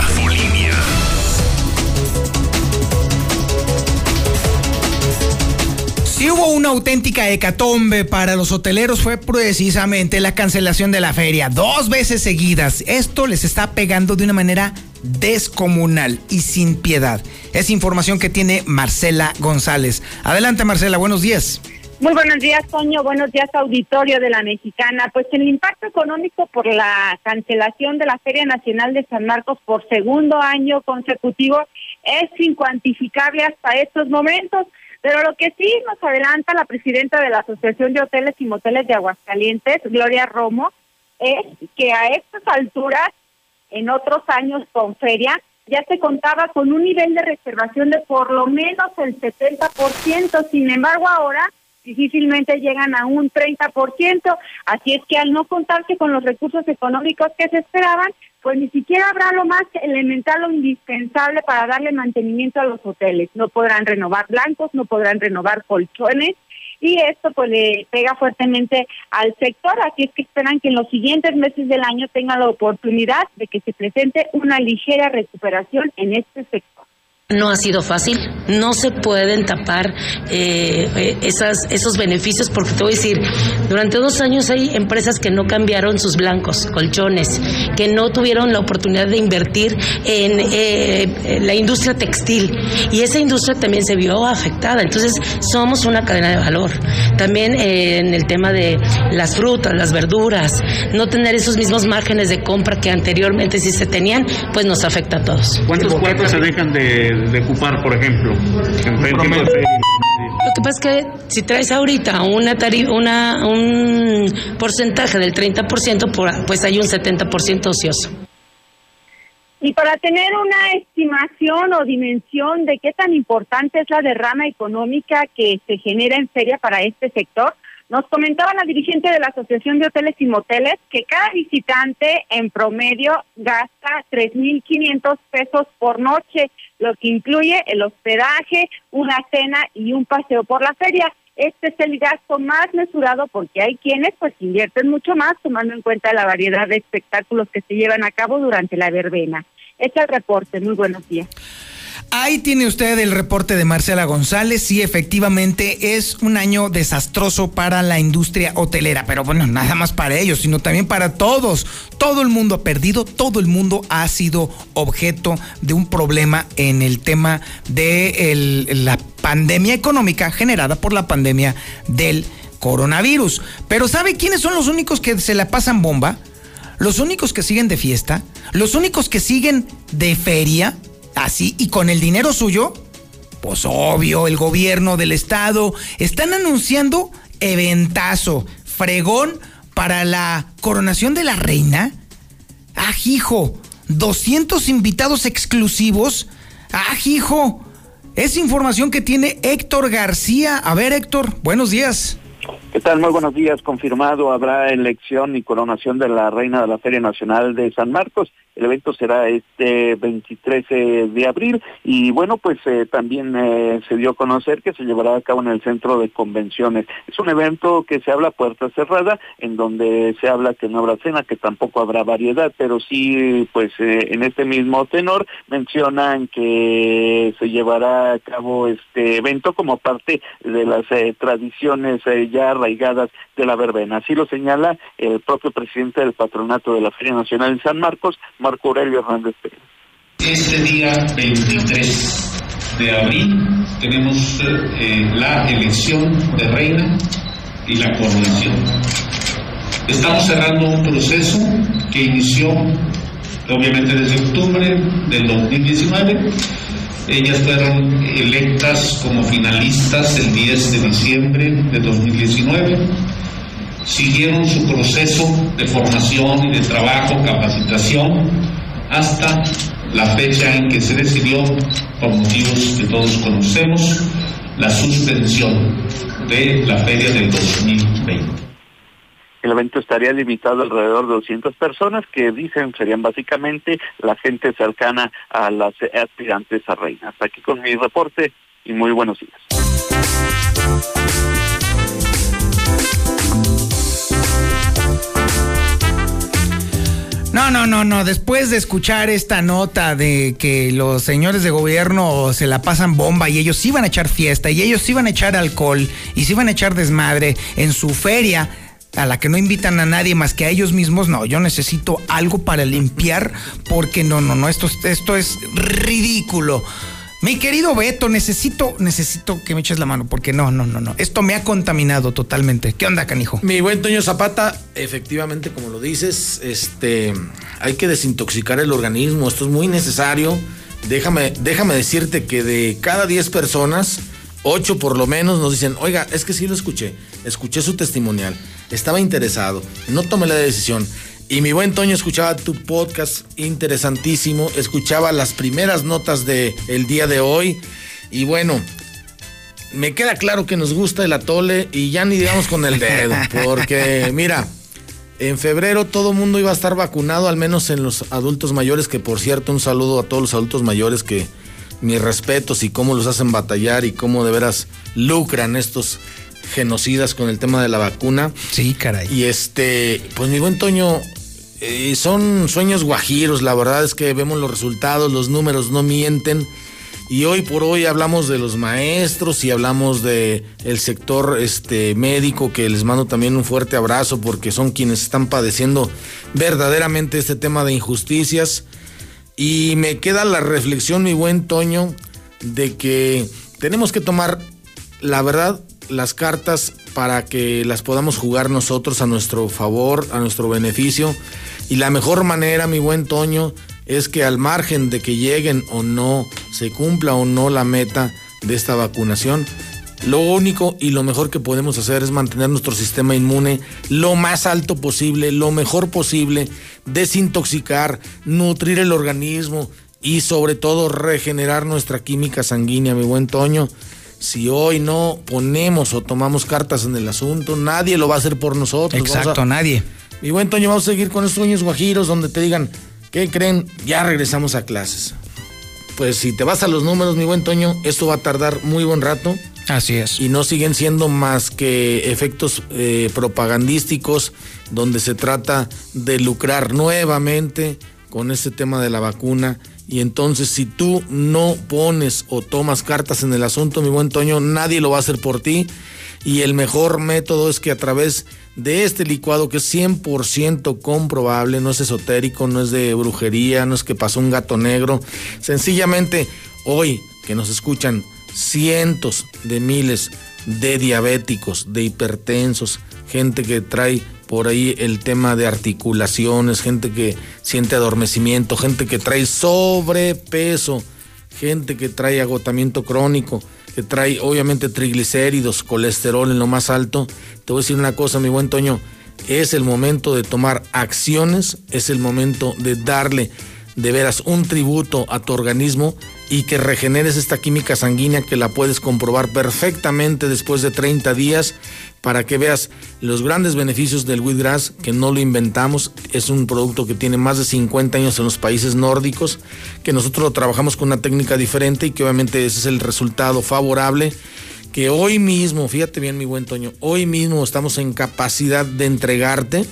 Si hubo una auténtica hecatombe para los hoteleros fue precisamente la cancelación de la feria, dos veces seguidas. Esto les está pegando de una manera descomunal y sin piedad. Es información que tiene Marcela González. Adelante Marcela, buenos días. Muy buenos días, Toño. Buenos días, auditorio de la Mexicana. Pues el impacto económico por la cancelación de la Feria Nacional de San Marcos por segundo año consecutivo es incuantificable hasta estos momentos. Pero lo que sí nos adelanta la presidenta de la Asociación de Hoteles y Moteles de Aguascalientes, Gloria Romo, es que a estas alturas, en otros años con feria, ya se contaba con un nivel de reservación de por lo menos el 70%. Sin embargo, ahora difícilmente llegan a un 30%. Así es que al no contarse con los recursos económicos que se esperaban, pues ni siquiera habrá lo más elemental o indispensable para darle mantenimiento a los hoteles. No podrán renovar blancos, no podrán renovar colchones y esto pues le pega fuertemente al sector, así es que esperan que en los siguientes meses del año tengan la oportunidad de que se presente una ligera recuperación en este sector. No ha sido fácil, no se pueden tapar eh, eh, esas, esos beneficios porque te voy a decir, durante dos años hay empresas que no cambiaron sus blancos, colchones, que no tuvieron la oportunidad de invertir en eh, la industria textil y esa industria también se vio afectada, entonces somos una cadena de valor. También eh, en el tema de las frutas, las verduras, no tener esos mismos márgenes de compra que anteriormente sí se tenían, pues nos afecta a todos. ¿Cuántos cuartos se dejan de, de ocupar, por ejemplo? En de? Lo que pasa es que si traes ahorita una tari- una, un porcentaje del 30%, por- pues hay un 70% ocioso. Y para tener una estimación o dimensión de qué tan importante es la derrama económica que se genera en feria para este sector, nos comentaba la dirigente de la Asociación de Hoteles y Moteles que cada visitante en promedio gasta 3.500 pesos por noche, lo que incluye el hospedaje, una cena y un paseo por la feria. Este es el gasto más mesurado porque hay quienes pues invierten mucho más tomando en cuenta la variedad de espectáculos que se llevan a cabo durante la verbena. Este es el reporte. Muy buenos días. Ahí tiene usted el reporte de Marcela González. Sí, efectivamente es un año desastroso para la industria hotelera, pero bueno, nada más para ellos, sino también para todos. Todo el mundo ha perdido, todo el mundo ha sido objeto de un problema en el tema de la pandemia económica generada por la pandemia del coronavirus. Pero ¿sabe quiénes son los únicos que se la pasan bomba? Los únicos que siguen de fiesta, los únicos que siguen de feria, así y con el dinero suyo, pues obvio, el gobierno del estado están anunciando eventazo, fregón para la coronación de la reina. Ah, hijo, 200 invitados exclusivos. Ah, hijo, es información que tiene Héctor García. A ver, Héctor, buenos días. ¿Qué tal? Muy buenos días. Confirmado, habrá elección y coronación de la reina de la Feria Nacional de San Marcos. El evento será este 23 de abril y bueno, pues eh, también eh, se dio a conocer que se llevará a cabo en el centro de convenciones. Es un evento que se habla puerta cerrada, en donde se habla que no habrá cena, que tampoco habrá variedad, pero sí, pues eh, en este mismo tenor mencionan que se llevará a cabo este evento como parte de las eh, tradiciones eh, ya arraigadas de la verbena. Así lo señala el propio presidente del patronato de la Feria Nacional de San Marcos, Marco Aurelio Hernández Pérez. Este día 23 de abril tenemos eh, la elección de reina y la coronación. Estamos cerrando un proceso que inició obviamente desde octubre del 2019. Ellas fueron electas como finalistas el 10 de diciembre de 2019 siguieron su proceso de formación y de trabajo, capacitación, hasta la fecha en que se decidió, por motivos que todos conocemos, la suspensión de la feria del 2020. El evento estaría limitado alrededor de 200 personas que dicen serían básicamente la gente cercana a las aspirantes a reina. Hasta aquí con mi reporte y muy buenos días. No, no, no, no. Después de escuchar esta nota de que los señores de gobierno se la pasan bomba y ellos iban a echar fiesta y ellos iban a echar alcohol y se iban a echar desmadre en su feria a la que no invitan a nadie más que a ellos mismos, no, yo necesito algo para limpiar porque no, no, no, esto, esto es ridículo. Mi querido Beto, necesito, necesito que me eches la mano porque no, no, no, no. Esto me ha contaminado totalmente. ¿Qué onda, canijo? Mi buen Toño Zapata, efectivamente, como lo dices, este, hay que desintoxicar el organismo. Esto es muy necesario. Déjame, déjame decirte que de cada 10 personas, 8 por lo menos nos dicen, oiga, es que sí lo escuché, escuché su testimonial, estaba interesado, no tomé la decisión. Y mi buen Toño escuchaba tu podcast interesantísimo, escuchaba las primeras notas de el día de hoy y bueno, me queda claro que nos gusta el atole y ya ni digamos con el dedo, porque mira, en febrero todo el mundo iba a estar vacunado, al menos en los adultos mayores, que por cierto un saludo a todos los adultos mayores que mis respetos y cómo los hacen batallar y cómo de veras lucran estos genocidas con el tema de la vacuna. Sí, caray. Y este, pues mi buen Toño, eh, son sueños guajiros, la verdad es que vemos los resultados, los números no mienten. Y hoy por hoy hablamos de los maestros y hablamos de el sector este médico que les mando también un fuerte abrazo porque son quienes están padeciendo verdaderamente este tema de injusticias. Y me queda la reflexión, mi buen Toño, de que tenemos que tomar la verdad las cartas para que las podamos jugar nosotros a nuestro favor, a nuestro beneficio. Y la mejor manera, mi buen Toño, es que al margen de que lleguen o no, se cumpla o no la meta de esta vacunación, lo único y lo mejor que podemos hacer es mantener nuestro sistema inmune lo más alto posible, lo mejor posible, desintoxicar, nutrir el organismo y sobre todo regenerar nuestra química sanguínea, mi buen Toño. Si hoy no ponemos o tomamos cartas en el asunto, nadie lo va a hacer por nosotros. Exacto, a- nadie. Mi buen Toño, vamos a seguir con estos sueños guajiros donde te digan, ¿qué creen? Ya regresamos a clases. Pues si te vas a los números, mi buen Toño, esto va a tardar muy buen rato. Así es. Y no siguen siendo más que efectos eh, propagandísticos donde se trata de lucrar nuevamente con este tema de la vacuna. Y entonces si tú no pones o tomas cartas en el asunto, mi buen Toño, nadie lo va a hacer por ti. Y el mejor método es que a través de este licuado que es 100% comprobable, no es esotérico, no es de brujería, no es que pasó un gato negro, sencillamente hoy que nos escuchan cientos de miles de diabéticos, de hipertensos, gente que trae por ahí el tema de articulaciones, gente que siente adormecimiento, gente que trae sobrepeso, gente que trae agotamiento crónico, que trae obviamente triglicéridos, colesterol en lo más alto. Te voy a decir una cosa, mi buen Toño, es el momento de tomar acciones, es el momento de darle de veras un tributo a tu organismo y que regeneres esta química sanguínea que la puedes comprobar perfectamente después de 30 días para que veas los grandes beneficios del wheatgrass, que no lo inventamos, es un producto que tiene más de 50 años en los países nórdicos, que nosotros lo trabajamos con una técnica diferente y que obviamente ese es el resultado favorable, que hoy mismo, fíjate bien mi buen Toño, hoy mismo estamos en capacidad de entregarte,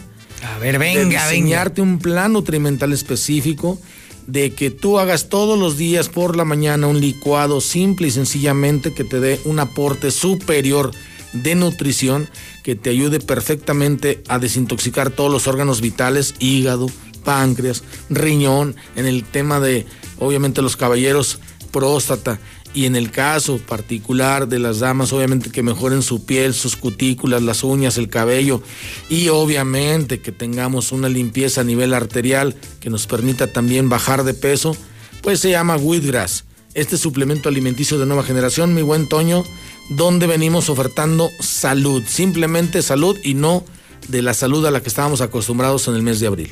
a ver, venga, de diseñarte un plan nutrimental específico, de que tú hagas todos los días por la mañana un licuado simple y sencillamente que te dé un aporte superior de nutrición que te ayude perfectamente a desintoxicar todos los órganos vitales, hígado, páncreas, riñón, en el tema de, obviamente, los caballeros, próstata. Y en el caso particular de las damas, obviamente que mejoren su piel, sus cutículas, las uñas, el cabello. Y obviamente que tengamos una limpieza a nivel arterial que nos permita también bajar de peso, pues se llama Wheatgrass. Este suplemento alimenticio de nueva generación, mi buen Toño, donde venimos ofertando salud, simplemente salud y no de la salud a la que estábamos acostumbrados en el mes de abril.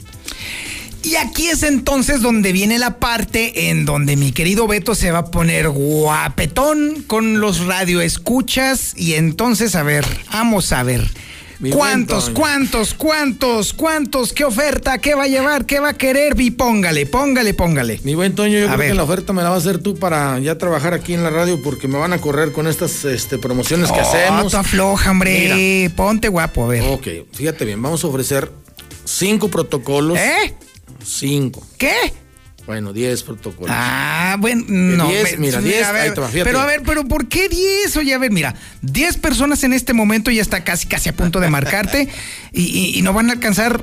Y aquí es entonces donde viene la parte en donde mi querido Beto se va a poner guapetón con los radioescuchas. Y entonces, a ver, vamos a ver. Mi ¿Cuántos, buen cuántos, cuántos, cuántos? ¿Qué oferta? ¿Qué va a llevar? ¿Qué va a querer? Y póngale, póngale, póngale. Mi buen Toño, yo A creo ver. que la oferta me la va a hacer tú para ya trabajar aquí en la radio porque me van a correr con estas este, promociones que Oh, hacemos. tú afloja, hombre. Mira. Ponte guapo, a ver. Ok, fíjate bien, vamos a ofrecer cinco protocolos. ¿Eh? Cinco. ¿Qué? Bueno, diez protocolos. Ah, bueno, no. diez, ve- mira, diez, a ver, ahí te va, fíjate Pero a ver, pero ¿por qué 10? Oye, a ver, mira, 10 personas en este momento ya está casi, casi a punto de marcarte y, y- y no van a alcanzar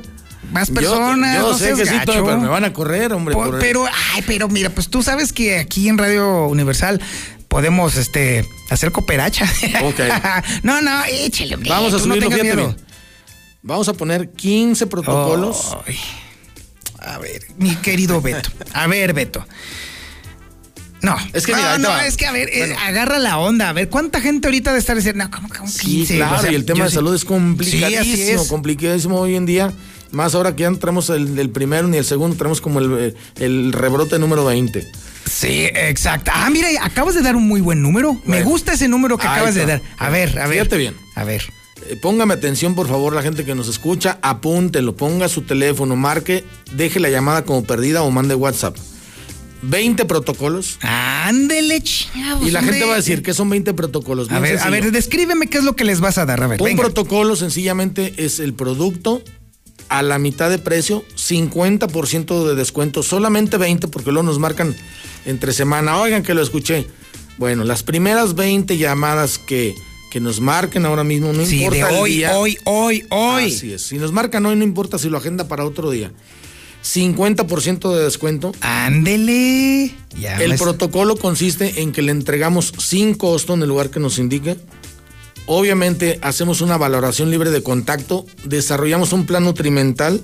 más personas. Yo, no sé que sí, gacho. Pero me van a correr, hombre. Po- por- pero, ay, pero mira, pues tú sabes que aquí en Radio Universal podemos, este, hacer cooperacha. Ok. no, no, échale, hombre. Vamos a no subirlo, bien. Vamos a poner 15 protocolos. Ay. A ver, mi querido Beto. A ver, Beto. No, Es que no, mira, te no, va. es que a ver, eh, agarra la onda. A ver, ¿cuánta gente ahorita de estar diciendo, no, ¿cómo que un 15? Sí, claro, O sea, y el tema de sí- salud es complicadísimo, Sí, así es. complicadísimo hoy en día. Más ahora que ya no tenemos el, el primero ni el segundo, tenemos como el, el rebrote número 20. Sí, exacto. Ah, mira, acabas de dar un muy buen número. Me gusta ese número que acabas de dar. A ver, a ver. Fíjate bien. A ver. Eh, póngame atención, por favor, la gente que nos escucha, apúntelo, ponga su teléfono, marque, deje la llamada como perdida o mande WhatsApp. 20 protocolos. Ándele, chavos. Y la gente va a decir que son 20 protocolos. A ver, a ver, descríbeme qué es lo que les vas a dar. A ver, Un venga. protocolo sencillamente es el producto a la mitad de precio, 50% de descuento, solamente 20 porque luego nos marcan entre semana. Oigan que lo escuché. Bueno, las primeras 20 llamadas que, que nos marquen ahora mismo, no Sí, importa de el hoy, día. hoy, hoy, hoy. Así es. Si nos marcan hoy, no importa si lo agenda para otro día. 50% de descuento. Ándele. Ya El me- protocolo consiste en que le entregamos sin costo en el lugar que nos indique. Obviamente hacemos una valoración libre de contacto, desarrollamos un plan nutrimental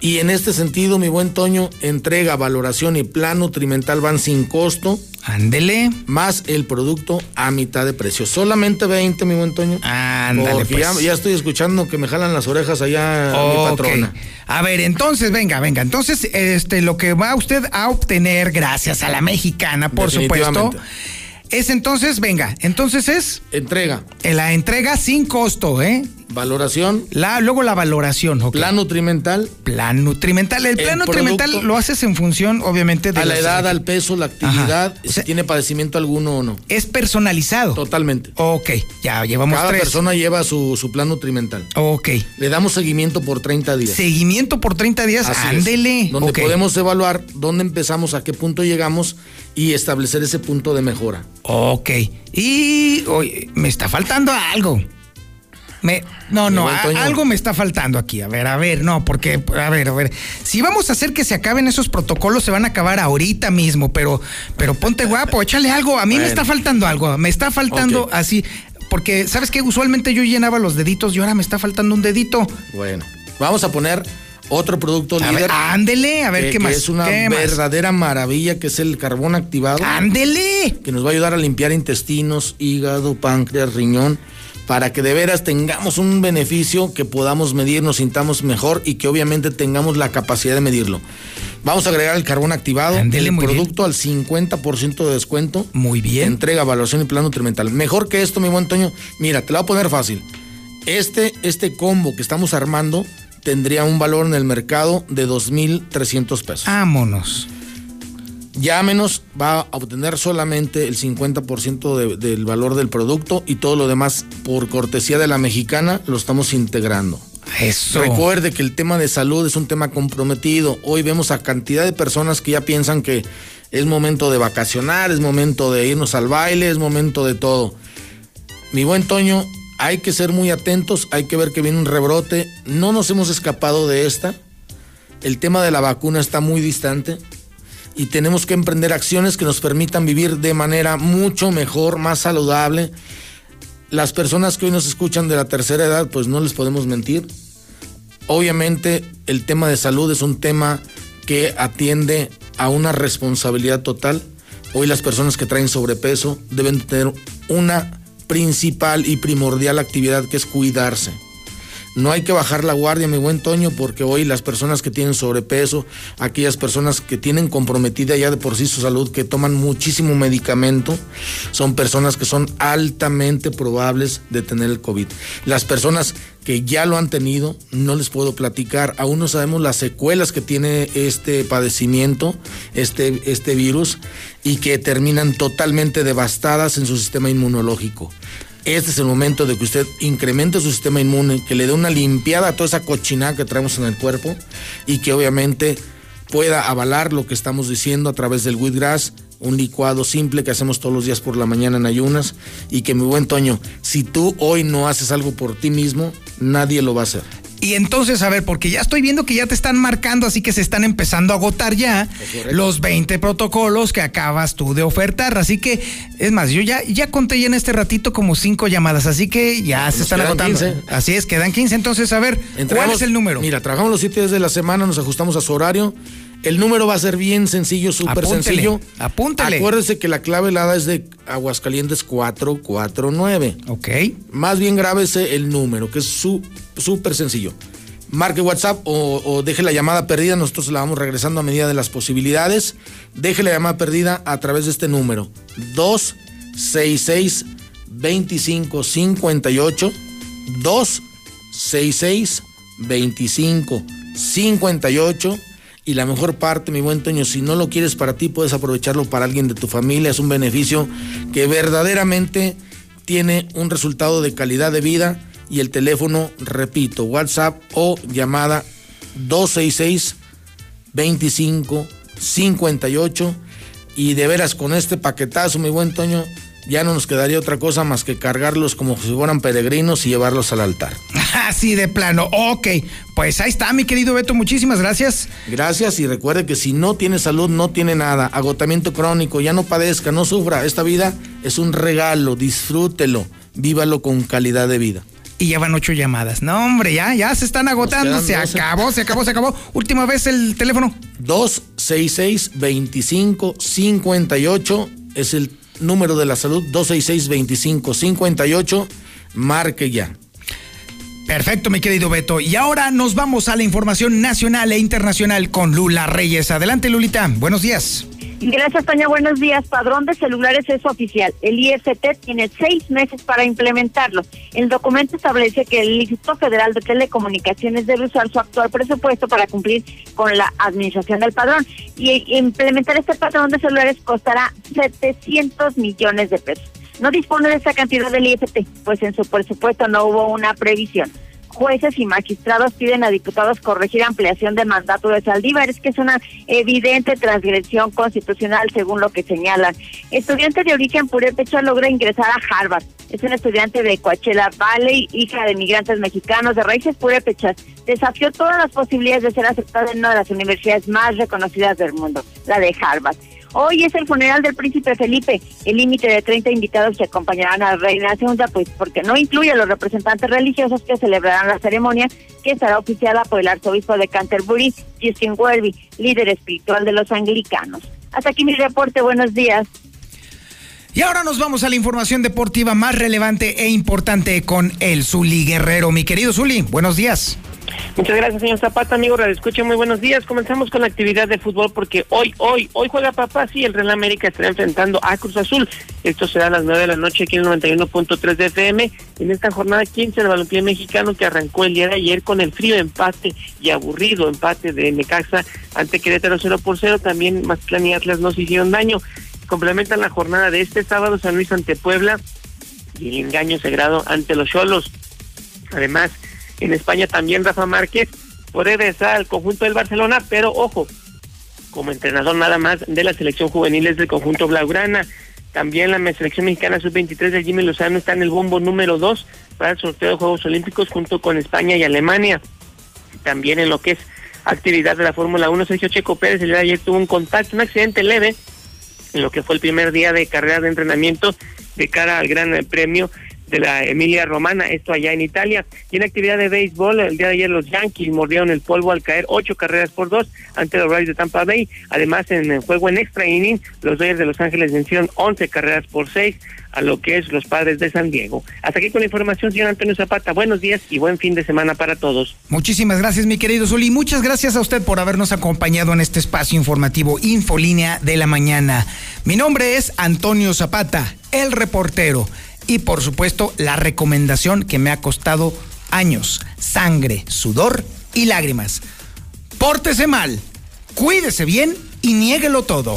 y en este sentido, mi buen Toño, entrega, valoración y plan nutrimental van sin costo. Ándele. Más el producto a mitad de precio. Solamente 20, mi buen Toño. Ándale, pues. ya, ya estoy escuchando que me jalan las orejas allá mi Ok. patrona. A ver, entonces, venga, venga. Entonces, este, lo que va usted a obtener gracias a la mexicana, por supuesto. Es entonces, venga, entonces es Entrega. eh, la entrega sin costo, ¿eh? Valoración. La, luego la valoración, ok. Plan nutrimental. Plan nutrimental. El plan nutrimental lo haces en función, obviamente, de A la edad, al peso, la actividad, Ajá. O sea, si tiene padecimiento alguno o no. Es personalizado. Totalmente. Ok, ya llevamos Cada tres. persona lleva su, su plan nutrimental. Ok. Le damos seguimiento por 30 días. Seguimiento por 30 días, Así es. ándele. Donde podemos evaluar dónde empezamos, a qué punto llegamos y establecer ese punto de mejora. Ok. Y oye, me está faltando algo. Me, no, no, a- algo me está faltando aquí. A ver, a ver, no, porque, a ver, a ver. Si vamos a hacer que se acaben esos protocolos, se van a acabar ahorita mismo, pero, pero ponte guapo, échale algo. A mí me está faltando algo, me está faltando así. Porque, ¿sabes qué? Usualmente yo llenaba los deditos y ahora me está faltando un dedito. Bueno, vamos a poner otro producto A líder. ándele, a ver que- qué que más. es una verdadera maravilla, que es el carbón activado. Ándele. Que nos va a ayudar a limpiar intestinos, hígado, páncreas, riñón, para que de veras tengamos un beneficio que podamos medir, nos sintamos mejor y que obviamente tengamos la capacidad de medirlo. Vamos a agregar el carbón activado, el bien. producto al 50% de descuento. Muy bien. Entrega, evaluación y plan nutrimental. Mejor que esto, mi buen Toño. Mira, te lo voy a poner fácil. Este, este combo que estamos armando tendría un valor en el mercado de 2.300 pesos. Vámonos. Llámenos, va a obtener solamente el 50% de- del valor del producto y todo lo demás por cortesía de la mexicana lo estamos integrando. Eso. Recuerde que el tema de salud es un tema comprometido. Hoy vemos a cantidad de personas que ya piensan que es momento de vacacionar, es momento de irnos al baile, es momento de todo. Mi buen Toño, hay que ser muy atentos, hay que ver que viene un rebrote. No nos hemos escapado de esta. El tema de la vacuna está muy distante y tenemos que emprender acciones que nos permitan vivir de manera mucho mejor, más saludable. Las personas que hoy nos escuchan de la tercera edad, pues no les podemos mentir. Obviamente el tema de salud es un tema que atiende a una responsabilidad total. Hoy las personas que traen sobrepeso deben tener una principal y primordial actividad que es cuidarse. No hay que bajar la guardia, mi buen Toño, porque hoy las personas que tienen sobrepeso, aquellas personas que tienen comprometida ya de por sí su salud, que toman muchísimo medicamento, son personas que son altamente probables de tener el COVID. Las personas que ya lo han tenido, no les puedo platicar, aún no sabemos las secuelas que tiene este padecimiento, este, este virus, y que terminan totalmente devastadas en su sistema inmunológico. Este es el momento de que usted incremente su sistema inmune, que le dé una limpiada a toda esa cochinada que traemos en el cuerpo y que obviamente pueda avalar lo que estamos diciendo a través del wheatgrass, un licuado simple que hacemos todos los días por la mañana en ayunas y que mi buen Toño, si tú hoy no haces algo por ti mismo, nadie lo va a hacer. Y entonces, a ver, porque ya estoy viendo que ya te están marcando, así que se están empezando a agotar ya los 20 protocolos que acabas tú de ofertar. Así que, es más, yo ya, ya conté ya en este ratito como cinco llamadas, así que ya se están agotando. 15. Así es, quedan 15. Entonces, a ver, ¿cuál es el número? Mira, trabajamos los siete días de la semana, nos ajustamos a su horario. El número va a ser bien sencillo, súper sencillo. apúntele. Acuérdese que la clave helada es de Aguascalientes 449. Ok. Más bien grábese el número, que es su- súper sencillo. Marque WhatsApp o, o deje la llamada perdida, nosotros la vamos regresando a medida de las posibilidades. Deje la llamada perdida a través de este número: 266 2558 266 2558 y la mejor parte, mi buen Toño, si no lo quieres para ti, puedes aprovecharlo para alguien de tu familia. Es un beneficio que verdaderamente tiene un resultado de calidad de vida. Y el teléfono, repito, WhatsApp o llamada 266 25 58 y de veras con este paquetazo, mi buen Toño, ya no nos quedaría otra cosa más que cargarlos como si fueran peregrinos y llevarlos al altar. Así de plano. Ok, pues ahí está, mi querido Beto. Muchísimas gracias. Gracias y recuerde que si no tiene salud, no tiene nada. Agotamiento crónico, ya no padezca, no sufra. Esta vida es un regalo, disfrútelo, vívalo con calidad de vida. Y ya van ocho llamadas. No, hombre, ya, ya se están agotando. Se 12. acabó, se acabó, se acabó. Última vez el teléfono. 266 25 58 es el número de la salud 266 25 58 marque ya. Perfecto, mi querido Beto. Y ahora nos vamos a la información nacional e internacional con Lula Reyes. Adelante, Lulita. Buenos días. Gracias, Toña. Buenos días. Padrón de celulares es oficial. El IFT tiene seis meses para implementarlo. El documento establece que el Instituto Federal de Telecomunicaciones debe usar su actual presupuesto para cumplir con la administración del padrón. Y implementar este padrón de celulares costará 700 millones de pesos. No dispone de esa cantidad del IFT, pues en su presupuesto no hubo una previsión jueces y magistrados piden a diputados corregir ampliación de mandato de Saldívar. Es que es una evidente transgresión constitucional según lo que señalan. Estudiante de origen purépecha logra ingresar a Harvard. Es un estudiante de Coachella Valley, hija de migrantes mexicanos de raíces purépechas. Desafió todas las posibilidades de ser aceptada en una de las universidades más reconocidas del mundo, la de Harvard. Hoy es el funeral del príncipe Felipe. El límite de 30 invitados que acompañarán a la reina segunda, pues porque no incluye a los representantes religiosos que celebrarán la ceremonia, que estará oficiada por el arzobispo de Canterbury, Justin Welby, líder espiritual de los anglicanos. Hasta aquí mi reporte. Buenos días. Y ahora nos vamos a la información deportiva más relevante e importante con el Zuli Guerrero. Mi querido Zuli, buenos días. Muchas gracias, señor Zapata, amigo Radio Escucha. Muy buenos días. Comenzamos con la actividad de fútbol porque hoy, hoy, hoy juega papá. Sí, el Real América estará enfrentando a Cruz Azul. Esto será a las 9 de la noche aquí en el 91.3 de FM. En esta jornada 15 del balompié mexicano que arrancó el día de ayer con el frío empate y aburrido empate de Necaxa ante Querétaro 0 por 0. También Mazatlán y Atlas no se hicieron daño. Complementan la jornada de este sábado San Luis ante Puebla y el engaño sagrado ante los Cholos. Además, en España también Rafa Márquez puede regresar al conjunto del Barcelona, pero ojo, como entrenador nada más de la selección juveniles del conjunto Blaugrana. También la selección mexicana sub-23 de Jimmy Lozano está en el bombo número 2 para el sorteo de Juegos Olímpicos junto con España y Alemania. También en lo que es actividad de la Fórmula 1, Sergio Checo Pérez el día de ayer tuvo un contacto, un accidente leve en lo que fue el primer día de carrera de entrenamiento de cara al Gran Premio de la Emilia Romana, esto allá en Italia. Y en actividad de béisbol, el día de ayer los Yankees mordieron el polvo al caer ocho carreras por dos ante los Rays de Tampa Bay. Además, en el juego en extra inning, los Dodgers de Los Ángeles vencieron once carreras por seis a lo que es los padres de San Diego. Hasta aquí con la información, señor Antonio Zapata. Buenos días y buen fin de semana para todos. Muchísimas gracias, mi querido Zuli. Muchas gracias a usted por habernos acompañado en este espacio informativo Infolínea de la Mañana. Mi nombre es Antonio Zapata, el reportero y por supuesto la recomendación que me ha costado años, sangre, sudor y lágrimas. Pórtese mal, cuídese bien y niéguelo todo.